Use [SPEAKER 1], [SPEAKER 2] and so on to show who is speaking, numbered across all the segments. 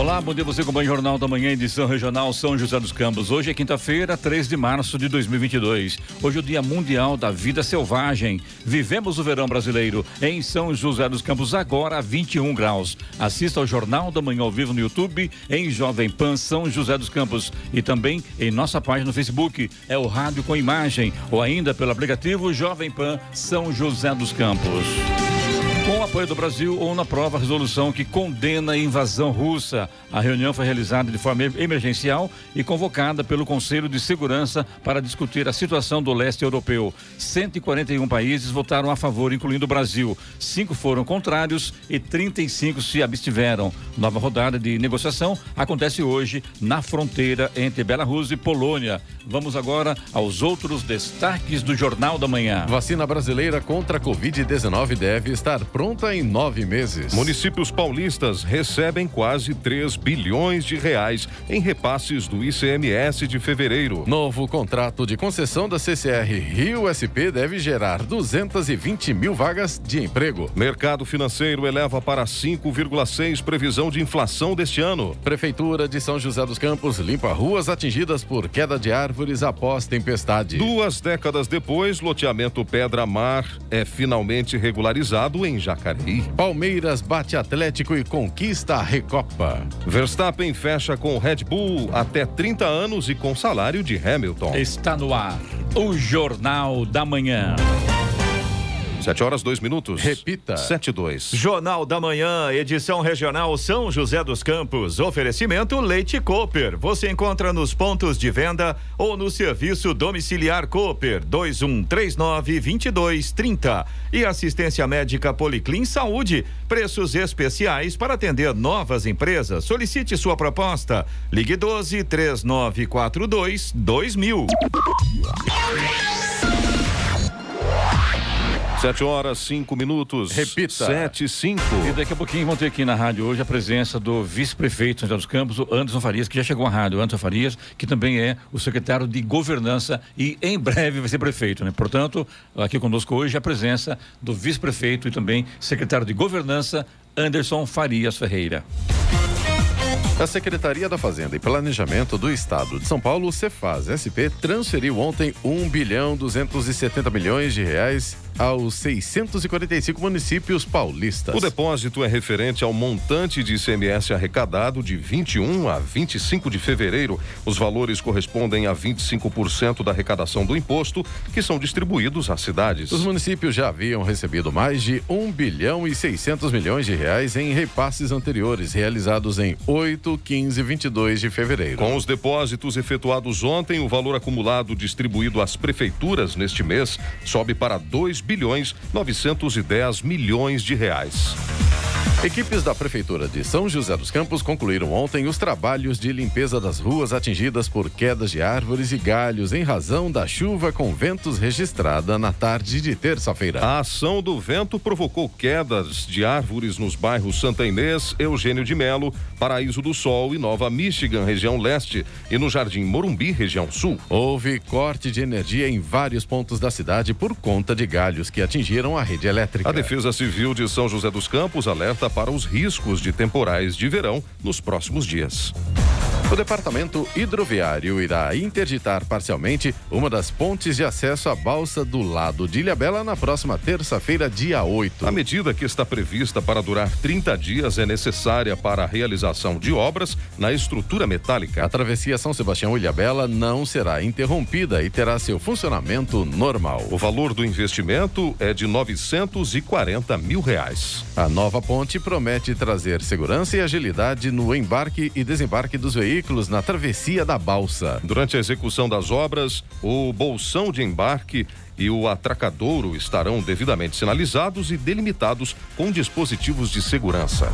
[SPEAKER 1] Olá, bom dia você acompanha o Jornal da Manhã, edição regional São José dos Campos. Hoje é quinta-feira, 3 de março de 2022. Hoje é o Dia Mundial da Vida Selvagem. Vivemos o verão brasileiro em São José dos Campos, agora a 21 graus. Assista ao Jornal da Manhã ao vivo no YouTube, em Jovem Pan São José dos Campos e também em nossa página no Facebook. É o Rádio com Imagem ou ainda pelo aplicativo Jovem Pan São José dos Campos com o apoio do Brasil ou na prova resolução que condena a invasão russa. A reunião foi realizada de forma emergencial e convocada pelo Conselho de Segurança para discutir a situação do leste europeu. 141 países votaram a favor, incluindo o Brasil. Cinco foram contrários e 35 se abstiveram. Nova rodada de negociação acontece hoje na fronteira entre Belarus e Polônia. Vamos agora aos outros destaques do Jornal da Manhã.
[SPEAKER 2] Vacina brasileira contra a Covid-19 deve estar pronta em nove meses.
[SPEAKER 3] Municípios paulistas recebem quase 3 bilhões de reais em repasses do ICMS de fevereiro.
[SPEAKER 2] Novo contrato de concessão da CCR Rio SP deve gerar 220 mil vagas de emprego.
[SPEAKER 3] Mercado financeiro eleva para 5,6 previsão de inflação deste ano.
[SPEAKER 2] Prefeitura de São José dos Campos limpa ruas atingidas por queda de árvores após tempestade.
[SPEAKER 3] Duas décadas depois, loteamento Pedra Mar é finalmente regularizado em Jacareí.
[SPEAKER 2] Palmeiras bate Atlético e conquista a Recopa.
[SPEAKER 3] Verstappen fecha com Red Bull até 30 anos e com salário de Hamilton.
[SPEAKER 1] Está no ar o Jornal da Manhã.
[SPEAKER 3] Sete horas, dois minutos.
[SPEAKER 2] Repita.
[SPEAKER 3] Sete, dois.
[SPEAKER 4] Jornal da Manhã, edição regional São José dos Campos. Oferecimento Leite Cooper. Você encontra nos pontos de venda ou no serviço domiciliar Cooper 2139 2230. E assistência médica Policlin Saúde. Preços especiais para atender novas empresas. Solicite sua proposta. Ligue 12 3942 2000.
[SPEAKER 3] Sete horas, cinco minutos.
[SPEAKER 2] Repita.
[SPEAKER 3] Sete, cinco.
[SPEAKER 1] E daqui a pouquinho vão ter aqui na rádio hoje a presença do vice-prefeito de São José dos Campos, o Anderson Farias, que já chegou à rádio. Anderson Farias, que também é o secretário de governança e em breve vai ser prefeito, né? Portanto, aqui conosco hoje a presença do vice-prefeito e também secretário de governança, Anderson Farias Ferreira.
[SPEAKER 2] A Secretaria da Fazenda e Planejamento do Estado de São Paulo, Cefaz SP, transferiu ontem 1 bilhão 270 milhões de reais aos 645 municípios paulistas.
[SPEAKER 3] O depósito é referente ao montante de ICMS arrecadado de 21 a 25 de fevereiro. Os valores correspondem a 25% da arrecadação do imposto, que são distribuídos às cidades.
[SPEAKER 2] Os municípios já haviam recebido mais de 1 bilhão e 600 milhões de reais em repasses anteriores, realizados em 8, 15 e 22 de fevereiro.
[SPEAKER 3] Com os depósitos efetuados ontem, o valor acumulado distribuído às prefeituras neste mês sobe para 2 bilhões 910 milhões de reais.
[SPEAKER 2] Equipes da Prefeitura de São José dos Campos concluíram ontem os trabalhos de limpeza das ruas atingidas por quedas de árvores e galhos em razão da chuva com ventos registrada na tarde de terça-feira.
[SPEAKER 3] A ação do vento provocou quedas de árvores nos bairros Santa Inês, Eugênio de Melo, Paraíso do Sol e Nova Michigan, região leste, e no Jardim Morumbi, região sul.
[SPEAKER 2] Houve corte de energia em vários pontos da cidade por conta de galhos que atingiram a rede elétrica.
[SPEAKER 3] A Defesa Civil de São José dos Campos alerta para os riscos de temporais de verão nos próximos dias.
[SPEAKER 2] O Departamento Hidroviário irá interditar parcialmente uma das pontes de acesso à balsa do lado de Ilhabela na próxima terça-feira, dia 8.
[SPEAKER 3] A medida que está prevista para durar 30 dias é necessária para a realização de obras na estrutura metálica.
[SPEAKER 2] A travessia São Sebastião-Ilhabela não será interrompida e terá seu funcionamento normal.
[SPEAKER 3] O valor do investimento é de 940 mil reais.
[SPEAKER 2] A nova ponte promete trazer segurança e agilidade no embarque e desembarque dos veículos na travessia da balsa.
[SPEAKER 3] Durante a execução das obras, o bolsão de embarque e o atracadouro estarão devidamente sinalizados e delimitados com dispositivos de segurança.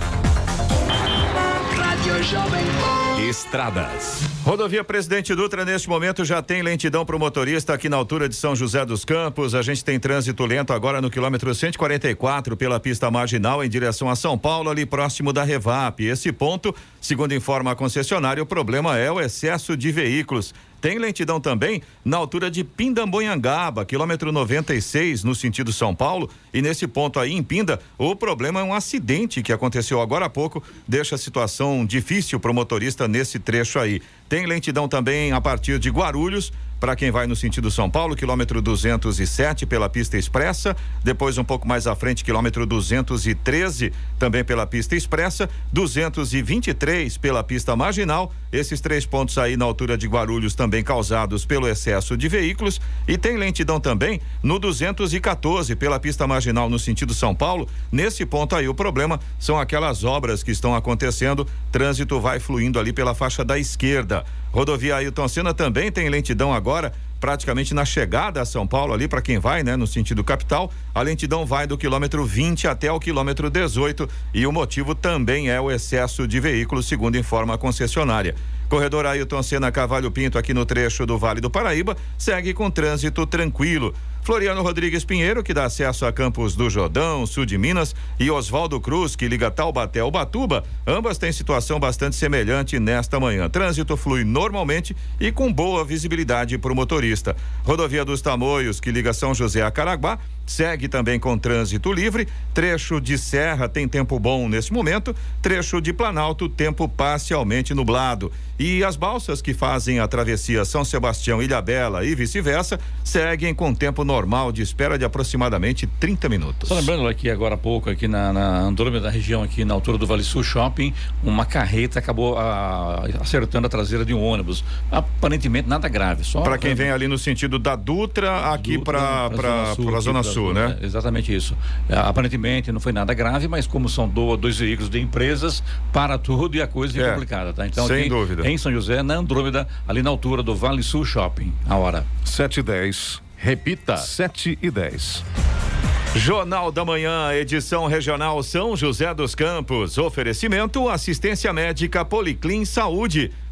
[SPEAKER 4] Estradas. Rodovia Presidente Dutra, neste momento, já tem lentidão para o motorista aqui na altura de São José dos Campos. A gente tem trânsito lento agora no quilômetro 144 pela pista marginal em direção a São Paulo, ali próximo da Revap. Esse ponto, segundo informa a concessionária, o problema é o excesso de veículos Tem lentidão também na altura de Pindamboiangaba, quilômetro 96, no sentido São Paulo. E nesse ponto aí, em Pinda, o problema é um acidente que aconteceu agora há pouco, deixa a situação difícil para o motorista nesse trecho aí. Tem lentidão também a partir de Guarulhos, para quem vai no sentido São Paulo, quilômetro 207 pela pista expressa, depois um pouco mais à frente, quilômetro 213 também pela pista expressa, 223 pela pista marginal. Esses três pontos aí na altura de Guarulhos também causados pelo excesso de veículos e tem lentidão também no 214 pela pista marginal no sentido São Paulo. Nesse ponto aí o problema são aquelas obras que estão acontecendo, trânsito vai fluindo ali pela faixa da esquerda. Rodovia Ailton Senna também tem lentidão agora, praticamente na chegada a São Paulo ali para quem vai, né, no sentido capital. A lentidão vai do quilômetro 20 até o quilômetro 18 e o motivo também é o excesso de veículos, segundo informa a concessionária. Corredor Ailton Senna Cavalho Pinto aqui no trecho do Vale do Paraíba segue com trânsito tranquilo. Floriano Rodrigues Pinheiro, que dá acesso a Campos do Jordão, sul de Minas, e Oswaldo Cruz, que liga Taubaté ao Batuba, ambas têm situação bastante semelhante nesta manhã. Trânsito flui normalmente e com boa visibilidade para o motorista. Rodovia dos Tamoios, que liga São José a Caraguá, segue também com trânsito livre. Trecho de Serra tem tempo bom neste momento. Trecho de Planalto, tempo parcialmente nublado. E as balsas que fazem a travessia São Sebastião, Ilhabela e vice-versa seguem com tempo normal de espera de aproximadamente 30 minutos.
[SPEAKER 1] Só lembrando aqui agora há pouco, aqui na, na Andrômeda região, aqui na altura do Vale Sul Shopping, uma carreta acabou a, ah, acertando a traseira de um ônibus. Aparentemente nada grave. Só
[SPEAKER 4] para quem vem ali no sentido da Dutra, aqui para a Zona Sul, Sul né?
[SPEAKER 1] É, exatamente isso. É, aparentemente não foi nada grave, mas como são dois veículos de empresas, para tudo e a coisa é, complicada, tá?
[SPEAKER 4] Então, sem aqui, dúvida
[SPEAKER 1] em São José, na Andrômeda, ali na altura do Vale Sul Shopping. A hora.
[SPEAKER 3] 7 e 10.
[SPEAKER 2] Repita.
[SPEAKER 3] 7 e 10.
[SPEAKER 4] Jornal da Manhã, edição regional São José dos Campos. Oferecimento assistência médica Policlin Saúde.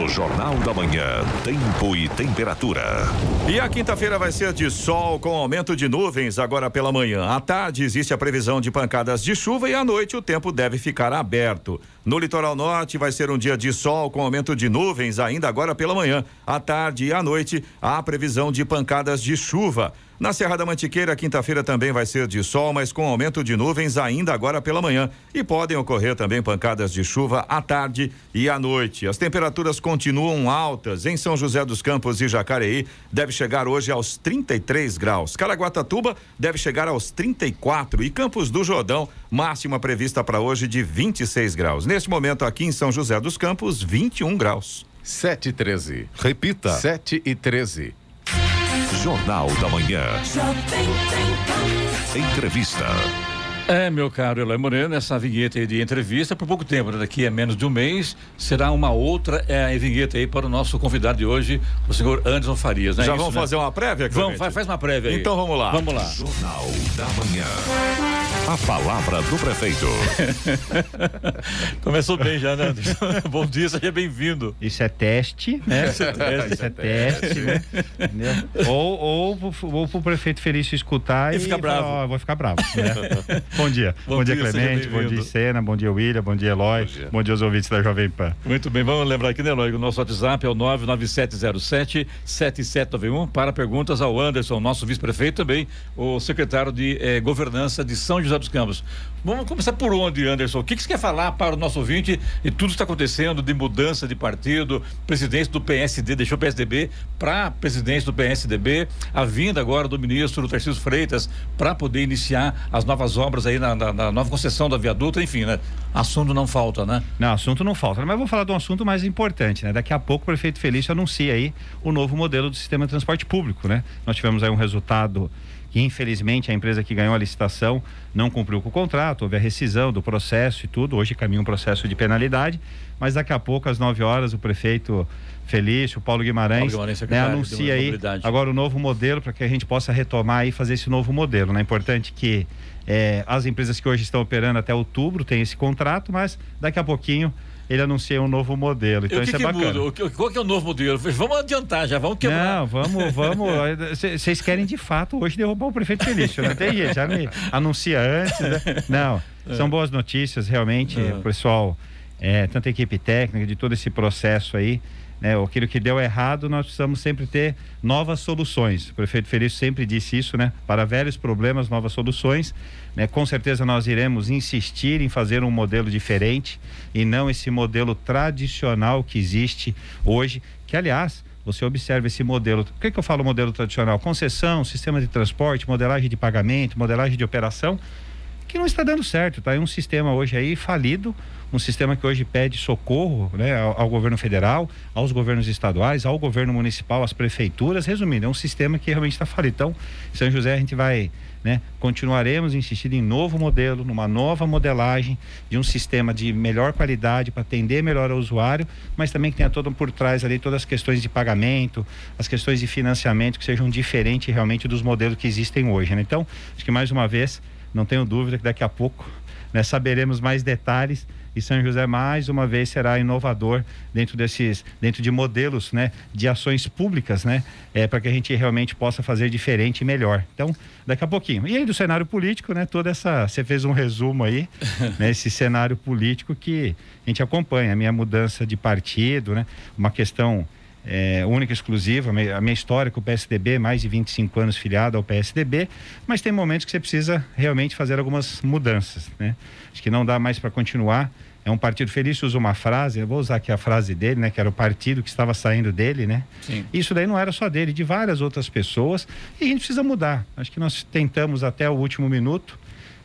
[SPEAKER 5] No Jornal da Manhã, tempo e temperatura.
[SPEAKER 4] E a quinta-feira vai ser de sol com aumento de nuvens agora pela manhã. À tarde existe a previsão de pancadas de chuva e à noite o tempo deve ficar aberto. No litoral norte vai ser um dia de sol com aumento de nuvens ainda agora pela manhã. À tarde e à noite há previsão de pancadas de chuva. Na Serra da Mantiqueira, quinta-feira também vai ser de sol, mas com aumento de nuvens ainda agora pela manhã. E podem ocorrer também pancadas de chuva à tarde e à noite. As temperaturas continuam altas. Em São José dos Campos e Jacareí, deve chegar hoje aos 33 graus. Caraguatatuba deve chegar aos 34. E Campos do Jordão, máxima prevista para hoje de 26 graus. Neste momento, aqui em São José dos Campos, 21 graus.
[SPEAKER 2] 7 e 13.
[SPEAKER 3] Repita.
[SPEAKER 2] 7 e 13.
[SPEAKER 5] Jornal da Manhã. Entrevista.
[SPEAKER 1] É, meu caro Eloy Moreno, essa vinheta de entrevista por pouco tempo, né? daqui a menos de um mês, será uma outra é, vinheta aí para o nosso convidado de hoje, o senhor Anderson Farias, né?
[SPEAKER 4] Já Isso, vamos né? fazer uma prévia,
[SPEAKER 1] Vamos, faz, faz uma prévia aí.
[SPEAKER 4] Então vamos lá.
[SPEAKER 1] Vamos lá.
[SPEAKER 5] Jornal da Manhã. A palavra do prefeito.
[SPEAKER 1] Começou bem já, né, Anderson? Bom dia, seja bem-vindo.
[SPEAKER 6] Isso é teste, né? Isso é teste, Isso é teste né? Ou, ou, ou pro prefeito Felício escutar e,
[SPEAKER 1] e ficar bravo.
[SPEAKER 6] Falar, oh, vou ficar bravo. Né? Bom dia. Bom, bom dia, dia, Clemente. Bom dia, Sena. Bom dia, William. Bom dia, Eloy. Bom dia. bom dia aos ouvintes da Jovem Pan.
[SPEAKER 1] Muito bem. Vamos lembrar aqui, né, Eloy? O nosso WhatsApp é o 99707-7791 para perguntas ao Anderson, nosso vice-prefeito também, o secretário de eh, Governança de São José dos Campos. Vamos começar por onde, Anderson? O que, que você quer falar para o nosso ouvinte e tudo está acontecendo de mudança de partido, presidência do PSD, deixou o PSDB para presidência do PSDB, a vinda agora do ministro Tarcísio Freitas para poder iniciar as novas obras aí na, na, na, nova concessão da viaduta, enfim, né? Assunto não falta, né?
[SPEAKER 6] Não, assunto não falta. Mas vou falar de um assunto mais importante, né? Daqui a pouco o prefeito Felício anuncia aí o novo modelo do sistema de transporte público, né? Nós tivemos aí um resultado que infelizmente a empresa que ganhou a licitação não cumpriu com o contrato, houve a rescisão do processo e tudo, hoje caminha um processo de penalidade, mas daqui a pouco, às 9 horas, o prefeito Felício, Paulo Guimarães,
[SPEAKER 1] Paulo Guimarães
[SPEAKER 6] né, anuncia aí agora o novo modelo para que a gente possa retomar e fazer esse novo modelo. Né? É importante que é, as empresas que hoje estão operando até outubro têm esse contrato, mas daqui a pouquinho ele anuncia um novo modelo. Então isso é bacana.
[SPEAKER 1] Muda? qual que é o novo modelo? Vamos adiantar já, vamos quebrar.
[SPEAKER 6] Não, vamos, vamos. Vocês querem de fato hoje derrubar o prefeito Felício, não tem jeito, já me anuncia antes. Né? Não, é. são boas notícias, realmente, é. pessoal, é, tanto a equipe técnica de todo esse processo aí né, aquilo que deu errado, nós precisamos sempre ter novas soluções. O prefeito Felício sempre disse isso, né? Para velhos problemas, novas soluções. Né? Com certeza nós iremos insistir em fazer um modelo diferente e não esse modelo tradicional que existe hoje, que aliás, você observa esse modelo. Por que, que eu falo modelo tradicional? Concessão, sistema de transporte, modelagem de pagamento, modelagem de operação, que não está dando certo. Tá? É um sistema hoje aí falido um sistema que hoje pede socorro né, ao, ao, governo federal, aos governos estaduais, ao governo municipal, às prefeituras. Resumindo, é um sistema que realmente está falido. Então, São José, a gente vai. Né, continuaremos insistindo em novo modelo, numa nova modelagem de um sistema de melhor qualidade para atender melhor ao usuário, mas também que tenha todo por trás ali todas as questões de pagamento, as questões de financiamento que sejam diferentes realmente dos modelos que existem hoje. Né? Então, acho que mais uma vez, não tenho dúvida que daqui a pouco né, saberemos mais detalhes e São José mais uma vez será inovador dentro desses, dentro de modelos, né, de ações públicas, né, é, para que a gente realmente possa fazer diferente e melhor. Então, daqui a pouquinho. E aí do cenário político, né, toda essa, você fez um resumo aí, né, esse cenário político que a gente acompanha, a minha mudança de partido, né, uma questão é, única, exclusiva. A minha história com o PSDB, mais de 25 anos filiado ao PSDB, mas tem momentos que você precisa realmente fazer algumas mudanças. Né? Acho que não dá mais para continuar. É um partido feliz, usa uma frase, eu vou usar aqui a frase dele, né? Que era o partido que estava saindo dele, né? Sim. Isso daí não era só dele, de várias outras pessoas. E a gente precisa mudar. Acho que nós tentamos até o último minuto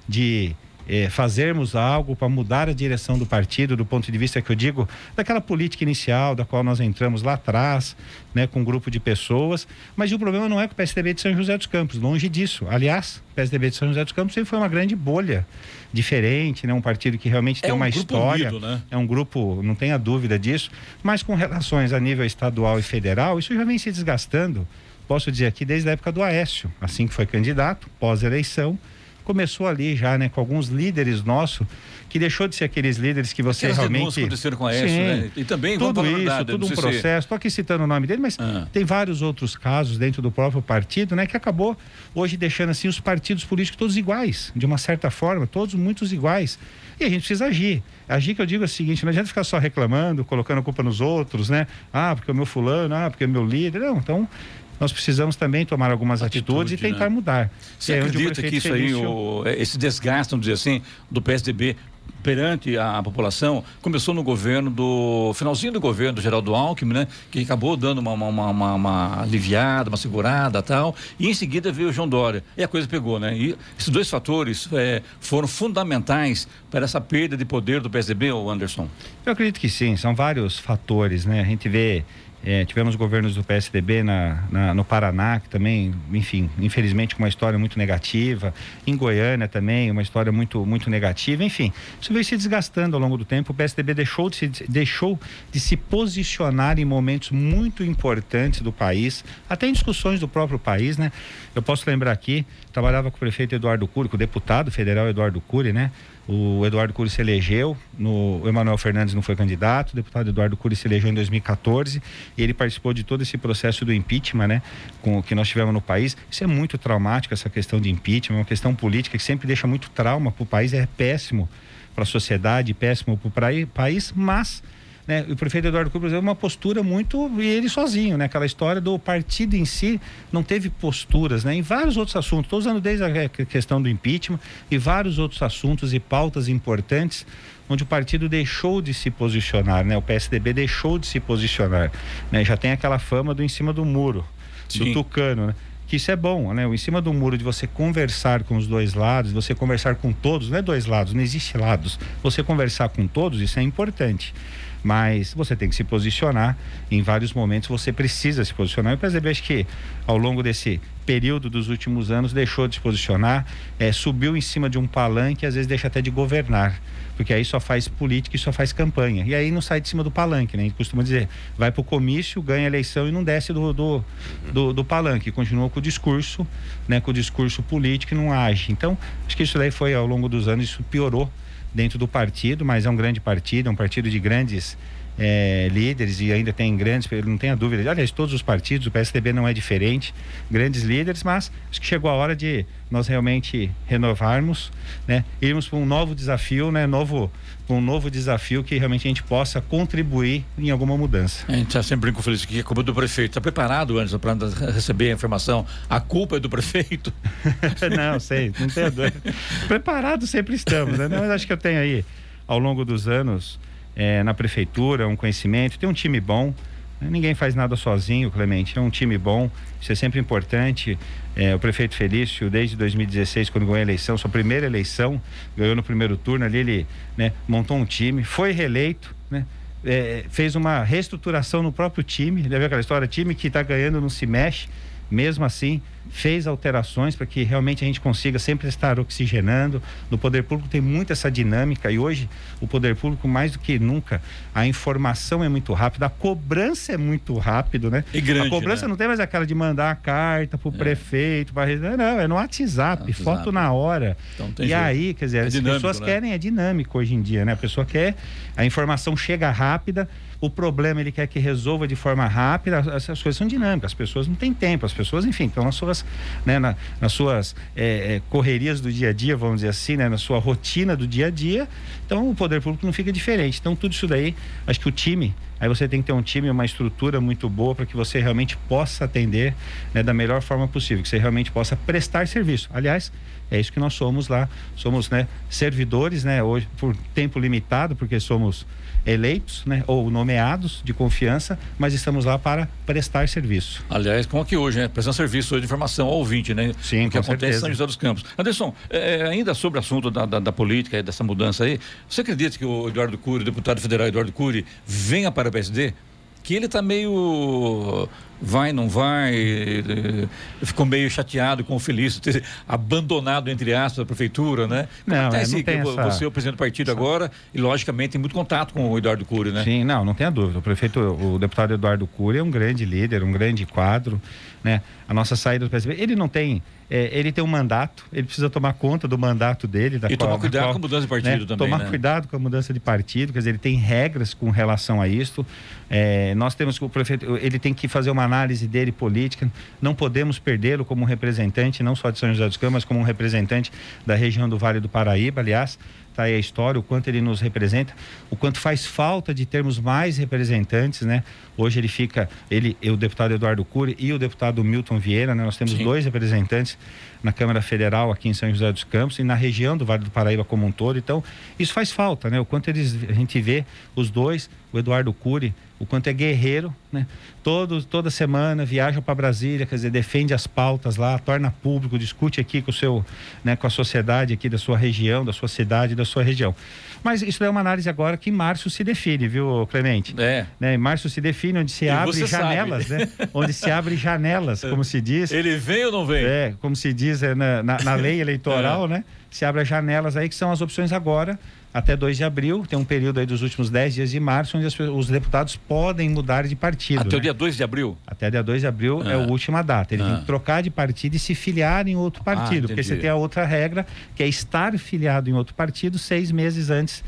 [SPEAKER 6] de é, fazermos algo para mudar a direção do partido, do ponto de vista que eu digo, daquela política inicial, da qual nós entramos lá atrás, né, com um grupo de pessoas. Mas o problema não é com o PSDB de São José dos Campos, longe disso. Aliás, o PSDB de São José dos Campos sempre foi uma grande bolha diferente, né? Um partido que realmente é tem um uma história. Unido, né? É um grupo, não tenha dúvida disso, mas com relações a nível estadual e federal, isso já vem se desgastando. Posso dizer aqui desde a época do Aécio, assim que foi candidato, pós-eleição, começou ali já, né, com alguns líderes nossos que deixou de ser aqueles líderes que você Aquelas realmente
[SPEAKER 1] aconteceram com a ESO, né? E também
[SPEAKER 6] tudo isso, verdade, tudo um processo. Estou aqui citando o nome dele, mas ah. tem vários outros casos dentro do próprio partido, né, que acabou hoje deixando assim os partidos políticos todos iguais, de uma certa forma, todos muitos iguais. E a gente precisa agir. Agir que eu digo é o seguinte, não adianta ficar só reclamando, colocando a culpa nos outros, né? Ah, porque é o meu fulano, ah, porque é o meu líder. Não, então nós precisamos também tomar algumas atitudes Atitude, e tentar né? mudar.
[SPEAKER 1] Você é acredita que isso aí, o, esse desgaste, vamos dizer assim, do PSDB perante a população começou no governo do finalzinho do governo do Geraldo Alckmin, né? Que acabou dando uma, uma, uma, uma aliviada, uma segurada tal. E em seguida veio o João Dória. E a coisa pegou, né? E esses dois fatores é, foram fundamentais para essa perda de poder do PSDB, ou Anderson?
[SPEAKER 6] Eu acredito que sim, são vários fatores, né? A gente vê é, tivemos governos do PSDB na, na, no Paraná, que também, enfim, infelizmente com uma história muito negativa. Em Goiânia também, uma história muito, muito negativa. Enfim, isso veio se desgastando ao longo do tempo. O PSDB deixou de se, deixou de se posicionar em momentos muito importantes do país, até em discussões do próprio país, né? Eu posso lembrar aqui, trabalhava com o prefeito Eduardo Cury, com o deputado federal Eduardo Cury, né? O Eduardo Cury se elegeu, no, o Emanuel Fernandes não foi candidato, o deputado Eduardo Cury se elegeu em 2014 e ele participou de todo esse processo do impeachment, né, com o que nós tivemos no país. Isso é muito traumático, essa questão de impeachment, é uma questão política que sempre deixa muito trauma para o país, é péssimo para a sociedade, péssimo para o país, mas né? O prefeito Eduardo Cunha, por exemplo, uma postura muito e ele sozinho, né? Aquela história do partido em si não teve posturas, né? Em vários outros assuntos, estou usando desde a questão do impeachment e vários outros assuntos e pautas importantes onde o partido deixou de se posicionar, né? O PSDB deixou de se posicionar, né? Já tem aquela fama do em cima do muro, Sim. do tucano, né? que isso é bom, né? O em cima do muro de você conversar com os dois lados, você conversar com todos, não é dois lados, não existe lados. Você conversar com todos, isso é importante. Mas você tem que se posicionar. Em vários momentos você precisa se posicionar. Eu percebi, acho que ao longo desse período dos últimos anos deixou de se posicionar, é, subiu em cima de um palanque, às vezes deixa até de governar, porque aí só faz política e só faz campanha. E aí não sai de cima do palanque, né? A gente costuma dizer, vai para o comício, ganha a eleição e não desce do, do, do, do palanque, continua com o discurso, né? Com o discurso político e não age. Então, acho que isso daí foi ao longo dos anos, isso piorou dentro do partido, mas é um grande partido, é um partido de grandes é, líderes e ainda tem grandes, não tenha dúvida. Aliás, todos os partidos, o PSDB não é diferente, grandes líderes, mas acho que chegou a hora de nós realmente renovarmos, né? Irmos para um novo desafio, né? Novo, um novo desafio que realmente a gente possa contribuir em alguma mudança.
[SPEAKER 1] A gente está sempre com feliz que é culpa do prefeito. Está preparado antes para receber a informação? A culpa é do prefeito?
[SPEAKER 6] não, sei, não tenho dúvida. Preparado sempre estamos, né? Mas acho que eu tenho aí, ao longo dos anos, é, na prefeitura, um conhecimento, tem um time bom. Né? Ninguém faz nada sozinho, Clemente. É um time bom, isso é sempre importante. É, o prefeito Felício, desde 2016, quando ganhou a eleição, sua primeira eleição, ganhou no primeiro turno ali, ele né, montou um time, foi reeleito, né? É, fez uma reestruturação no próprio time. Lembra aquela história? Time que está ganhando não se mexe mesmo assim, fez alterações para que realmente a gente consiga sempre estar oxigenando. No poder público tem muito essa dinâmica e hoje o poder público, mais do que nunca, a informação é muito rápida, a cobrança é muito rápido, né?
[SPEAKER 1] E grande,
[SPEAKER 6] a cobrança
[SPEAKER 1] né?
[SPEAKER 6] não tem mais aquela de mandar a carta para o é. prefeito, para não, é no WhatsApp, WhatsApp, foto na hora. Então, e jeito. aí, quer dizer, é as pessoas né? querem, é dinâmico hoje em dia, né? A pessoa quer, a informação chega rápida, o problema ele quer que resolva de forma rápida, essas coisas são dinâmicas, as pessoas não têm tempo, as pessoas, enfim, estão nas suas, né, na, nas suas é, é, correrias do dia a dia, vamos dizer assim, né, na sua rotina do dia a dia, então o poder público não fica diferente. Então tudo isso daí, acho que o time, aí você tem que ter um time, uma estrutura muito boa para que você realmente possa atender né, da melhor forma possível, que você realmente possa prestar serviço. Aliás, é isso que nós somos lá, somos né, servidores, né, hoje por tempo limitado, porque somos eleitos, né, ou nomeados de confiança, mas estamos lá para prestar serviço.
[SPEAKER 1] Aliás, como aqui hoje, né? Prestando serviço de informação ao ouvinte, né?
[SPEAKER 6] Sim,
[SPEAKER 1] o que acontece certeza. em São José dos Campos. Anderson, é, é, ainda sobre o assunto da, da, da política e dessa mudança aí, você acredita que o Eduardo Cury, o deputado federal Eduardo Cury, venha para o PSD? que ele está meio vai, não vai, eh, ficou meio chateado com o Felício ter abandonado, entre aspas, a prefeitura, né?
[SPEAKER 6] Não, é,
[SPEAKER 1] não tem essa... Você é o presidente do partido essa... agora e, logicamente, tem muito contato com o Eduardo Cury, né?
[SPEAKER 6] Sim, não, não tenha dúvida. O prefeito, o deputado Eduardo Cury é um grande líder, um grande quadro, né? A nossa saída do PSB, ele não tem é, ele tem um mandato, ele precisa tomar conta do mandato dele. Da
[SPEAKER 1] e
[SPEAKER 6] qual,
[SPEAKER 1] tomar cuidado qual, com a mudança de partido
[SPEAKER 6] né,
[SPEAKER 1] também.
[SPEAKER 6] Tomar
[SPEAKER 1] né?
[SPEAKER 6] cuidado com a mudança de partido, quer dizer, ele tem regras com relação a isso. É, nós temos que o prefeito, ele tem que fazer uma análise dele política. Não podemos perdê-lo como um representante, não só de São José dos Campos, mas como um representante da região do Vale do Paraíba. Aliás, está aí a história, o quanto ele nos representa, o quanto faz falta de termos mais representantes, né? Hoje ele fica, ele, o deputado Eduardo Cury e o deputado Milton Vieira, né? Nós temos Sim. dois representantes na Câmara Federal aqui em São José dos Campos e na região do Vale do Paraíba como um todo. Então, isso faz falta, né? O quanto eles, a gente vê os dois, o Eduardo Cury, o quanto é guerreiro, né? Todo, toda semana viaja para Brasília, quer dizer, defende as pautas lá, torna público, discute aqui com o seu, né, com a sociedade aqui da sua região, da sua cidade, da sua região. Mas isso é uma análise agora que em março se define, viu, Clemente?
[SPEAKER 1] É.
[SPEAKER 6] Né? Em março se define onde se e abre janelas, sabe. né? onde se abre janelas, como se diz.
[SPEAKER 1] Ele vem ou não vem?
[SPEAKER 6] É, como se diz é, na, na, na lei eleitoral, é. né? Se abre as janelas aí, que são as opções agora até 2 de abril, tem um período aí dos últimos 10 dias de março, onde as, os deputados podem mudar de partido.
[SPEAKER 1] Até
[SPEAKER 6] né?
[SPEAKER 1] o dia 2 de abril?
[SPEAKER 6] Até dia 2 de abril ah. é a última data. Ele ah. tem que trocar de partido e se filiar em outro ah, partido. Ah, porque você tem a outra regra, que é estar filiado em outro partido seis meses antes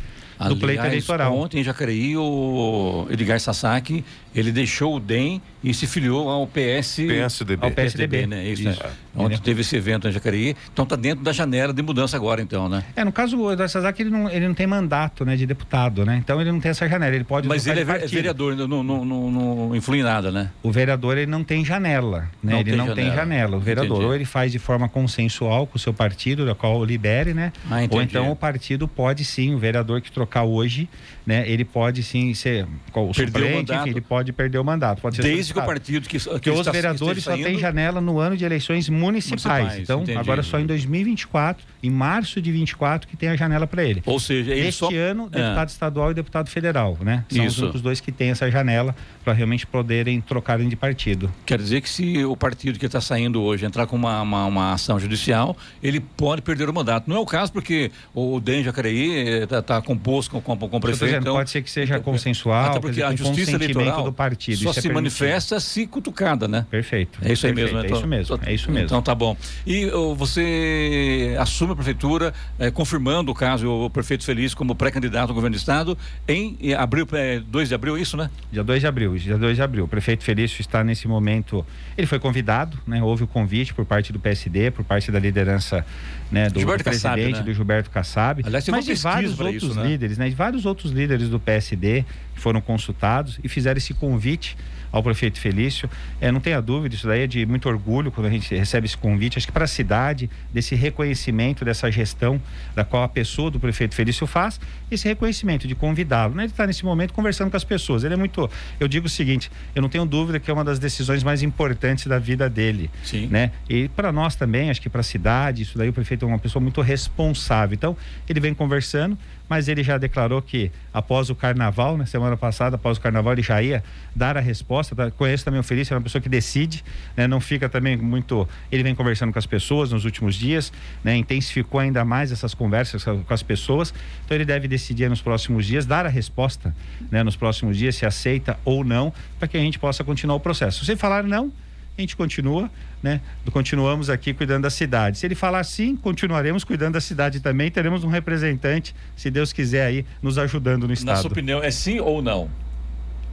[SPEAKER 6] do pleito eleitoral.
[SPEAKER 1] Ontem em Jacareí, o Edgar Sasaki, ele deixou o DEM e se filiou ao PS,
[SPEAKER 3] PSDB.
[SPEAKER 1] Ao PSDB, né? Isso, Isso. É. Ontem teve esse evento em Jacareí, então está dentro da janela de mudança agora, então, né?
[SPEAKER 6] É, no caso o Edgar Sasaki, ele não, ele não tem mandato, né, de deputado, né? Então ele não tem essa janela, ele pode
[SPEAKER 1] Mas ele é partido. vereador, não, não, não, não, influi em nada, né?
[SPEAKER 6] O vereador, ele não tem janela, né? Não ele não janela. tem janela. O vereador, entendi. ou ele faz de forma consensual com o seu partido, da qual libere, né? Ah, ou então o partido pode sim, o vereador que trocar hoje, né, ele pode sim ser o
[SPEAKER 1] Perdeu o mandato.
[SPEAKER 6] enfim, ele pode perder o mandato. Pode ser
[SPEAKER 1] Desde que o partido que, que
[SPEAKER 6] os
[SPEAKER 1] está-
[SPEAKER 6] vereadores só têm
[SPEAKER 1] saindo-
[SPEAKER 6] janela no ano de eleições municipais.
[SPEAKER 1] Municipais,
[SPEAKER 6] então,
[SPEAKER 1] entendi.
[SPEAKER 6] agora só em 2024, em março de 24, que tem a janela para ele.
[SPEAKER 1] Ou seja, ele
[SPEAKER 6] Este
[SPEAKER 1] só...
[SPEAKER 6] ano,
[SPEAKER 1] É.
[SPEAKER 6] deputado estadual e deputado federal, né? São os
[SPEAKER 1] Isso.
[SPEAKER 6] únicos dois que têm essa janela para realmente poderem trocarem de partido.
[SPEAKER 1] Quer dizer que se o partido que está saindo hoje entrar com uma, uma, uma ação judicial, ele pode perder o mandato. Não é o caso porque o DEM Jacareí está composto com, com, com o prefeito. então-
[SPEAKER 6] pode ser que seja consensual,
[SPEAKER 1] Até porque
[SPEAKER 6] dizer,
[SPEAKER 1] a justiça eleitoral
[SPEAKER 6] do partido.
[SPEAKER 1] só
[SPEAKER 6] isso é
[SPEAKER 1] se
[SPEAKER 6] permitido.
[SPEAKER 1] manifesta se cutucada, né?
[SPEAKER 6] Perfeito.
[SPEAKER 1] É isso aí
[SPEAKER 6] perfeito,
[SPEAKER 1] mesmo.
[SPEAKER 6] É isso mesmo. É isso mesmo.
[SPEAKER 1] Então tá bom. E ô, você assume a prefeitura, eh, confirmando o caso, o prefeito Feliz como pré-candidato ao governo do estado em abril, eh, 2 de abril, é isso, né?
[SPEAKER 6] Dia 2 de abril, dia 2 de abril. O prefeito Felício está nesse momento. Ele foi convidado, né? Houve o convite por parte do PSD, por parte da liderança né, do,
[SPEAKER 1] Gilberto
[SPEAKER 6] do
[SPEAKER 1] Kassab,
[SPEAKER 6] presidente,
[SPEAKER 1] né?
[SPEAKER 6] do Gilberto Kassab.
[SPEAKER 1] Aliás,
[SPEAKER 6] mas de vários outros
[SPEAKER 1] isso, né?
[SPEAKER 6] líderes, né? De vários outros líderes do PSD foram consultados e fizeram esse convite ao prefeito Felício. É, não tenha dúvida, isso daí é de muito orgulho quando a gente recebe esse convite. Acho que para a cidade, desse reconhecimento dessa gestão da qual a pessoa do prefeito Felício faz, esse reconhecimento de convidá-lo. Né? Ele está nesse momento conversando com as pessoas. Ele é muito. Eu digo o seguinte: eu não tenho dúvida que é uma das decisões mais importantes da vida dele.
[SPEAKER 1] Sim.
[SPEAKER 6] Né? E para nós também, acho que para a cidade, isso daí o prefeito é uma pessoa muito responsável. Então, ele vem conversando, mas ele já declarou que após o carnaval, na semana passada, após o carnaval, ele já ia dar a resposta. Tá? Conheço também o Felício, é uma pessoa que decide, né? não fica também muito. Ele vem conversando com as pessoas nos últimos dias, né? intensificou ainda mais essas conversas com as pessoas. Então, ele deve decidir nos próximos dias, dar a resposta né? nos próximos dias, se aceita ou não, para que a gente possa continuar o processo. Se falar não, a gente continua, né? Continuamos aqui cuidando da cidade. Se ele falar sim, continuaremos cuidando da cidade também. Teremos um representante, se Deus quiser aí, nos ajudando no
[SPEAKER 1] Na
[SPEAKER 6] estado.
[SPEAKER 1] sua opinião, é sim ou não?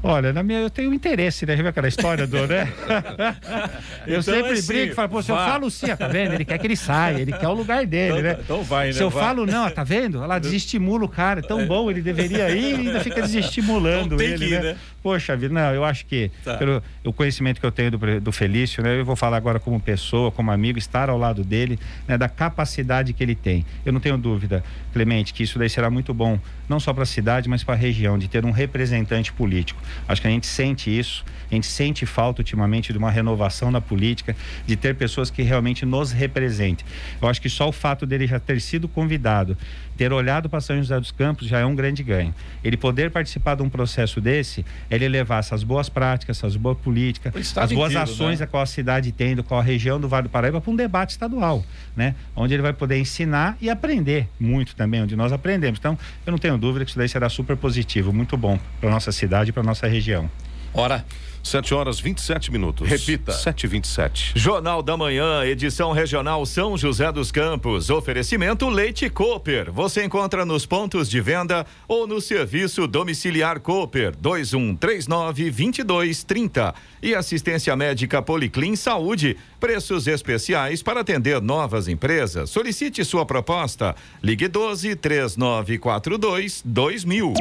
[SPEAKER 6] Olha, na minha, eu tenho interesse, né? Viu aquela história do, né? eu
[SPEAKER 1] Então
[SPEAKER 6] sempre
[SPEAKER 1] é sim,
[SPEAKER 6] brigo e falo, pô, se eu falo sim, ó, tá vendo? Ele quer que ele saia, ele quer o lugar dele,
[SPEAKER 1] Então-
[SPEAKER 6] né?
[SPEAKER 1] então vai, né?
[SPEAKER 6] Se eu
[SPEAKER 1] Vai.
[SPEAKER 6] falo não, ó, tá vendo? Ela desestimula o cara, é tão bom, ele deveria ir e ainda fica desestimulando
[SPEAKER 1] Então
[SPEAKER 6] ele,
[SPEAKER 1] ir,
[SPEAKER 6] né?
[SPEAKER 1] né?
[SPEAKER 6] Poxa vida, não, eu acho que
[SPEAKER 1] Tá.
[SPEAKER 6] pelo o conhecimento que eu tenho do, do Felício, né? Eu vou falar agora como pessoa, como amigo, estar ao lado dele, né? Da capacidade que ele tem. Eu não tenho dúvida, Clemente, que isso daí será muito bom, não só para a cidade, mas para a região, de ter um representante político. Acho que a gente sente isso, a gente sente falta ultimamente de uma renovação na política, de ter pessoas que realmente nos representem. Eu acho que só o fato dele já ter sido convidado, ter olhado para São José dos Campos já é um grande ganho. Ele poder participar de um processo desse, é ele levar essas boas práticas, essas boas políticas, as boas
[SPEAKER 1] inteiro,
[SPEAKER 6] ações
[SPEAKER 1] né?
[SPEAKER 6] a qual a cidade tem, do qual a região do Vale do Paraíba, para um debate estadual, né? Onde ele vai poder ensinar e aprender muito também, onde nós aprendemos. Então, eu não tenho dúvida que isso daí será super positivo, muito bom para nossa cidade e para nossa região.
[SPEAKER 1] Ora,
[SPEAKER 3] 7 horas 27 minutos.
[SPEAKER 2] Repita.
[SPEAKER 3] 7 e 27
[SPEAKER 4] Jornal da Manhã, edição regional São José dos Campos. Oferecimento Leite Cooper. Você encontra nos pontos de venda ou no serviço domiciliar Cooper 2139 2230. E assistência médica Policlin Saúde. Preços especiais para atender novas empresas. Solicite sua proposta. Ligue 12 3942 2000.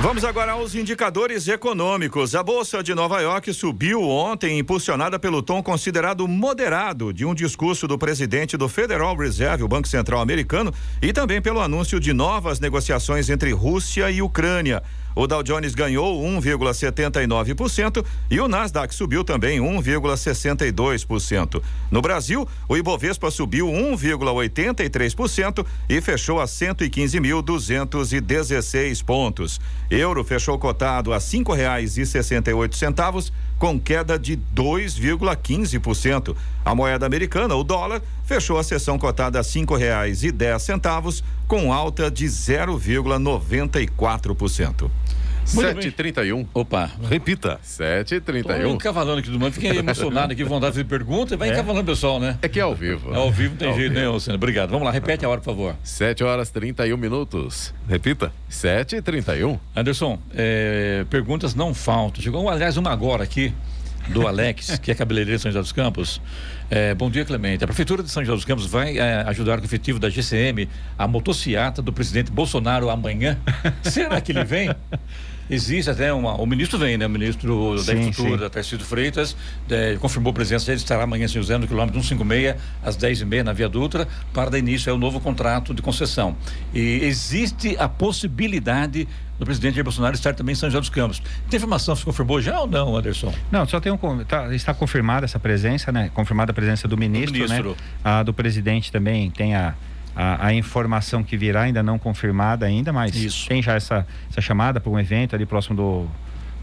[SPEAKER 4] Vamos agora aos indicadores econômicos. A Bolsa de Nova York subiu ontem, impulsionada pelo tom considerado moderado de um discurso do presidente do Federal Reserve, o Banco Central Americano, e também pelo anúncio de novas negociações entre Rússia e Ucrânia. O Dow Jones ganhou 1,79% e o Nasdaq subiu também 1,62%. No Brasil, o Ibovespa subiu 1,83% e fechou a 115.216 pontos. Euro fechou cotado a cinco reais e sessenta e oito centavos, com queda de 2,15%. A moeda americana, o dólar, fechou a sessão cotada a cinco reais e dez centavos, com alta de 0,94%.
[SPEAKER 1] Muito bem.
[SPEAKER 2] 7h31.
[SPEAKER 1] opa.
[SPEAKER 3] Repita.
[SPEAKER 2] 7h31.
[SPEAKER 1] Tô encavalando aqui do mundo, fiquei emocionado aqui, vontade de fazer pergunta, vai encavalando o pessoal, né?
[SPEAKER 2] É que é ao vivo.
[SPEAKER 1] É ao vivo, não tem
[SPEAKER 2] Ao
[SPEAKER 1] jeito, né, Luciano? Obrigado. Vamos lá, repete a hora, por favor.
[SPEAKER 2] 7 horas 31 minutos.
[SPEAKER 3] Repita.
[SPEAKER 2] 7h31.
[SPEAKER 1] Anderson, é, perguntas não faltam. Chegou, aliás, uma agora aqui, do Alex, que é cabeleireiro de São José dos Campos. É, bom dia, Clemente. A Prefeitura de São José dos Campos vai é, ajudar com o efetivo da GCM a motociata do presidente Bolsonaro amanhã? Será que ele vem? Existe até uma. O ministro vem, né? O ministro da Infraestrutura. Tarcísio Freitas, confirmou a presença dele, estará amanhã em São José, no quilômetro 156, às 10h30 na Via Dutra, para dar início ao novo contrato de concessão. E existe a possibilidade do presidente Jair Bolsonaro estar também em São José dos Campos. Tem informação se confirmou já ou não, Anderson?
[SPEAKER 6] Não, só tem um. Tá, está confirmada essa presença, né? Confirmada a presença do ministro,
[SPEAKER 1] ministro.
[SPEAKER 6] né? A do presidente também tem a, a, a informação que virá, ainda não confirmada ainda, mas
[SPEAKER 1] Isso.
[SPEAKER 6] tem já essa, essa chamada para um evento ali próximo do.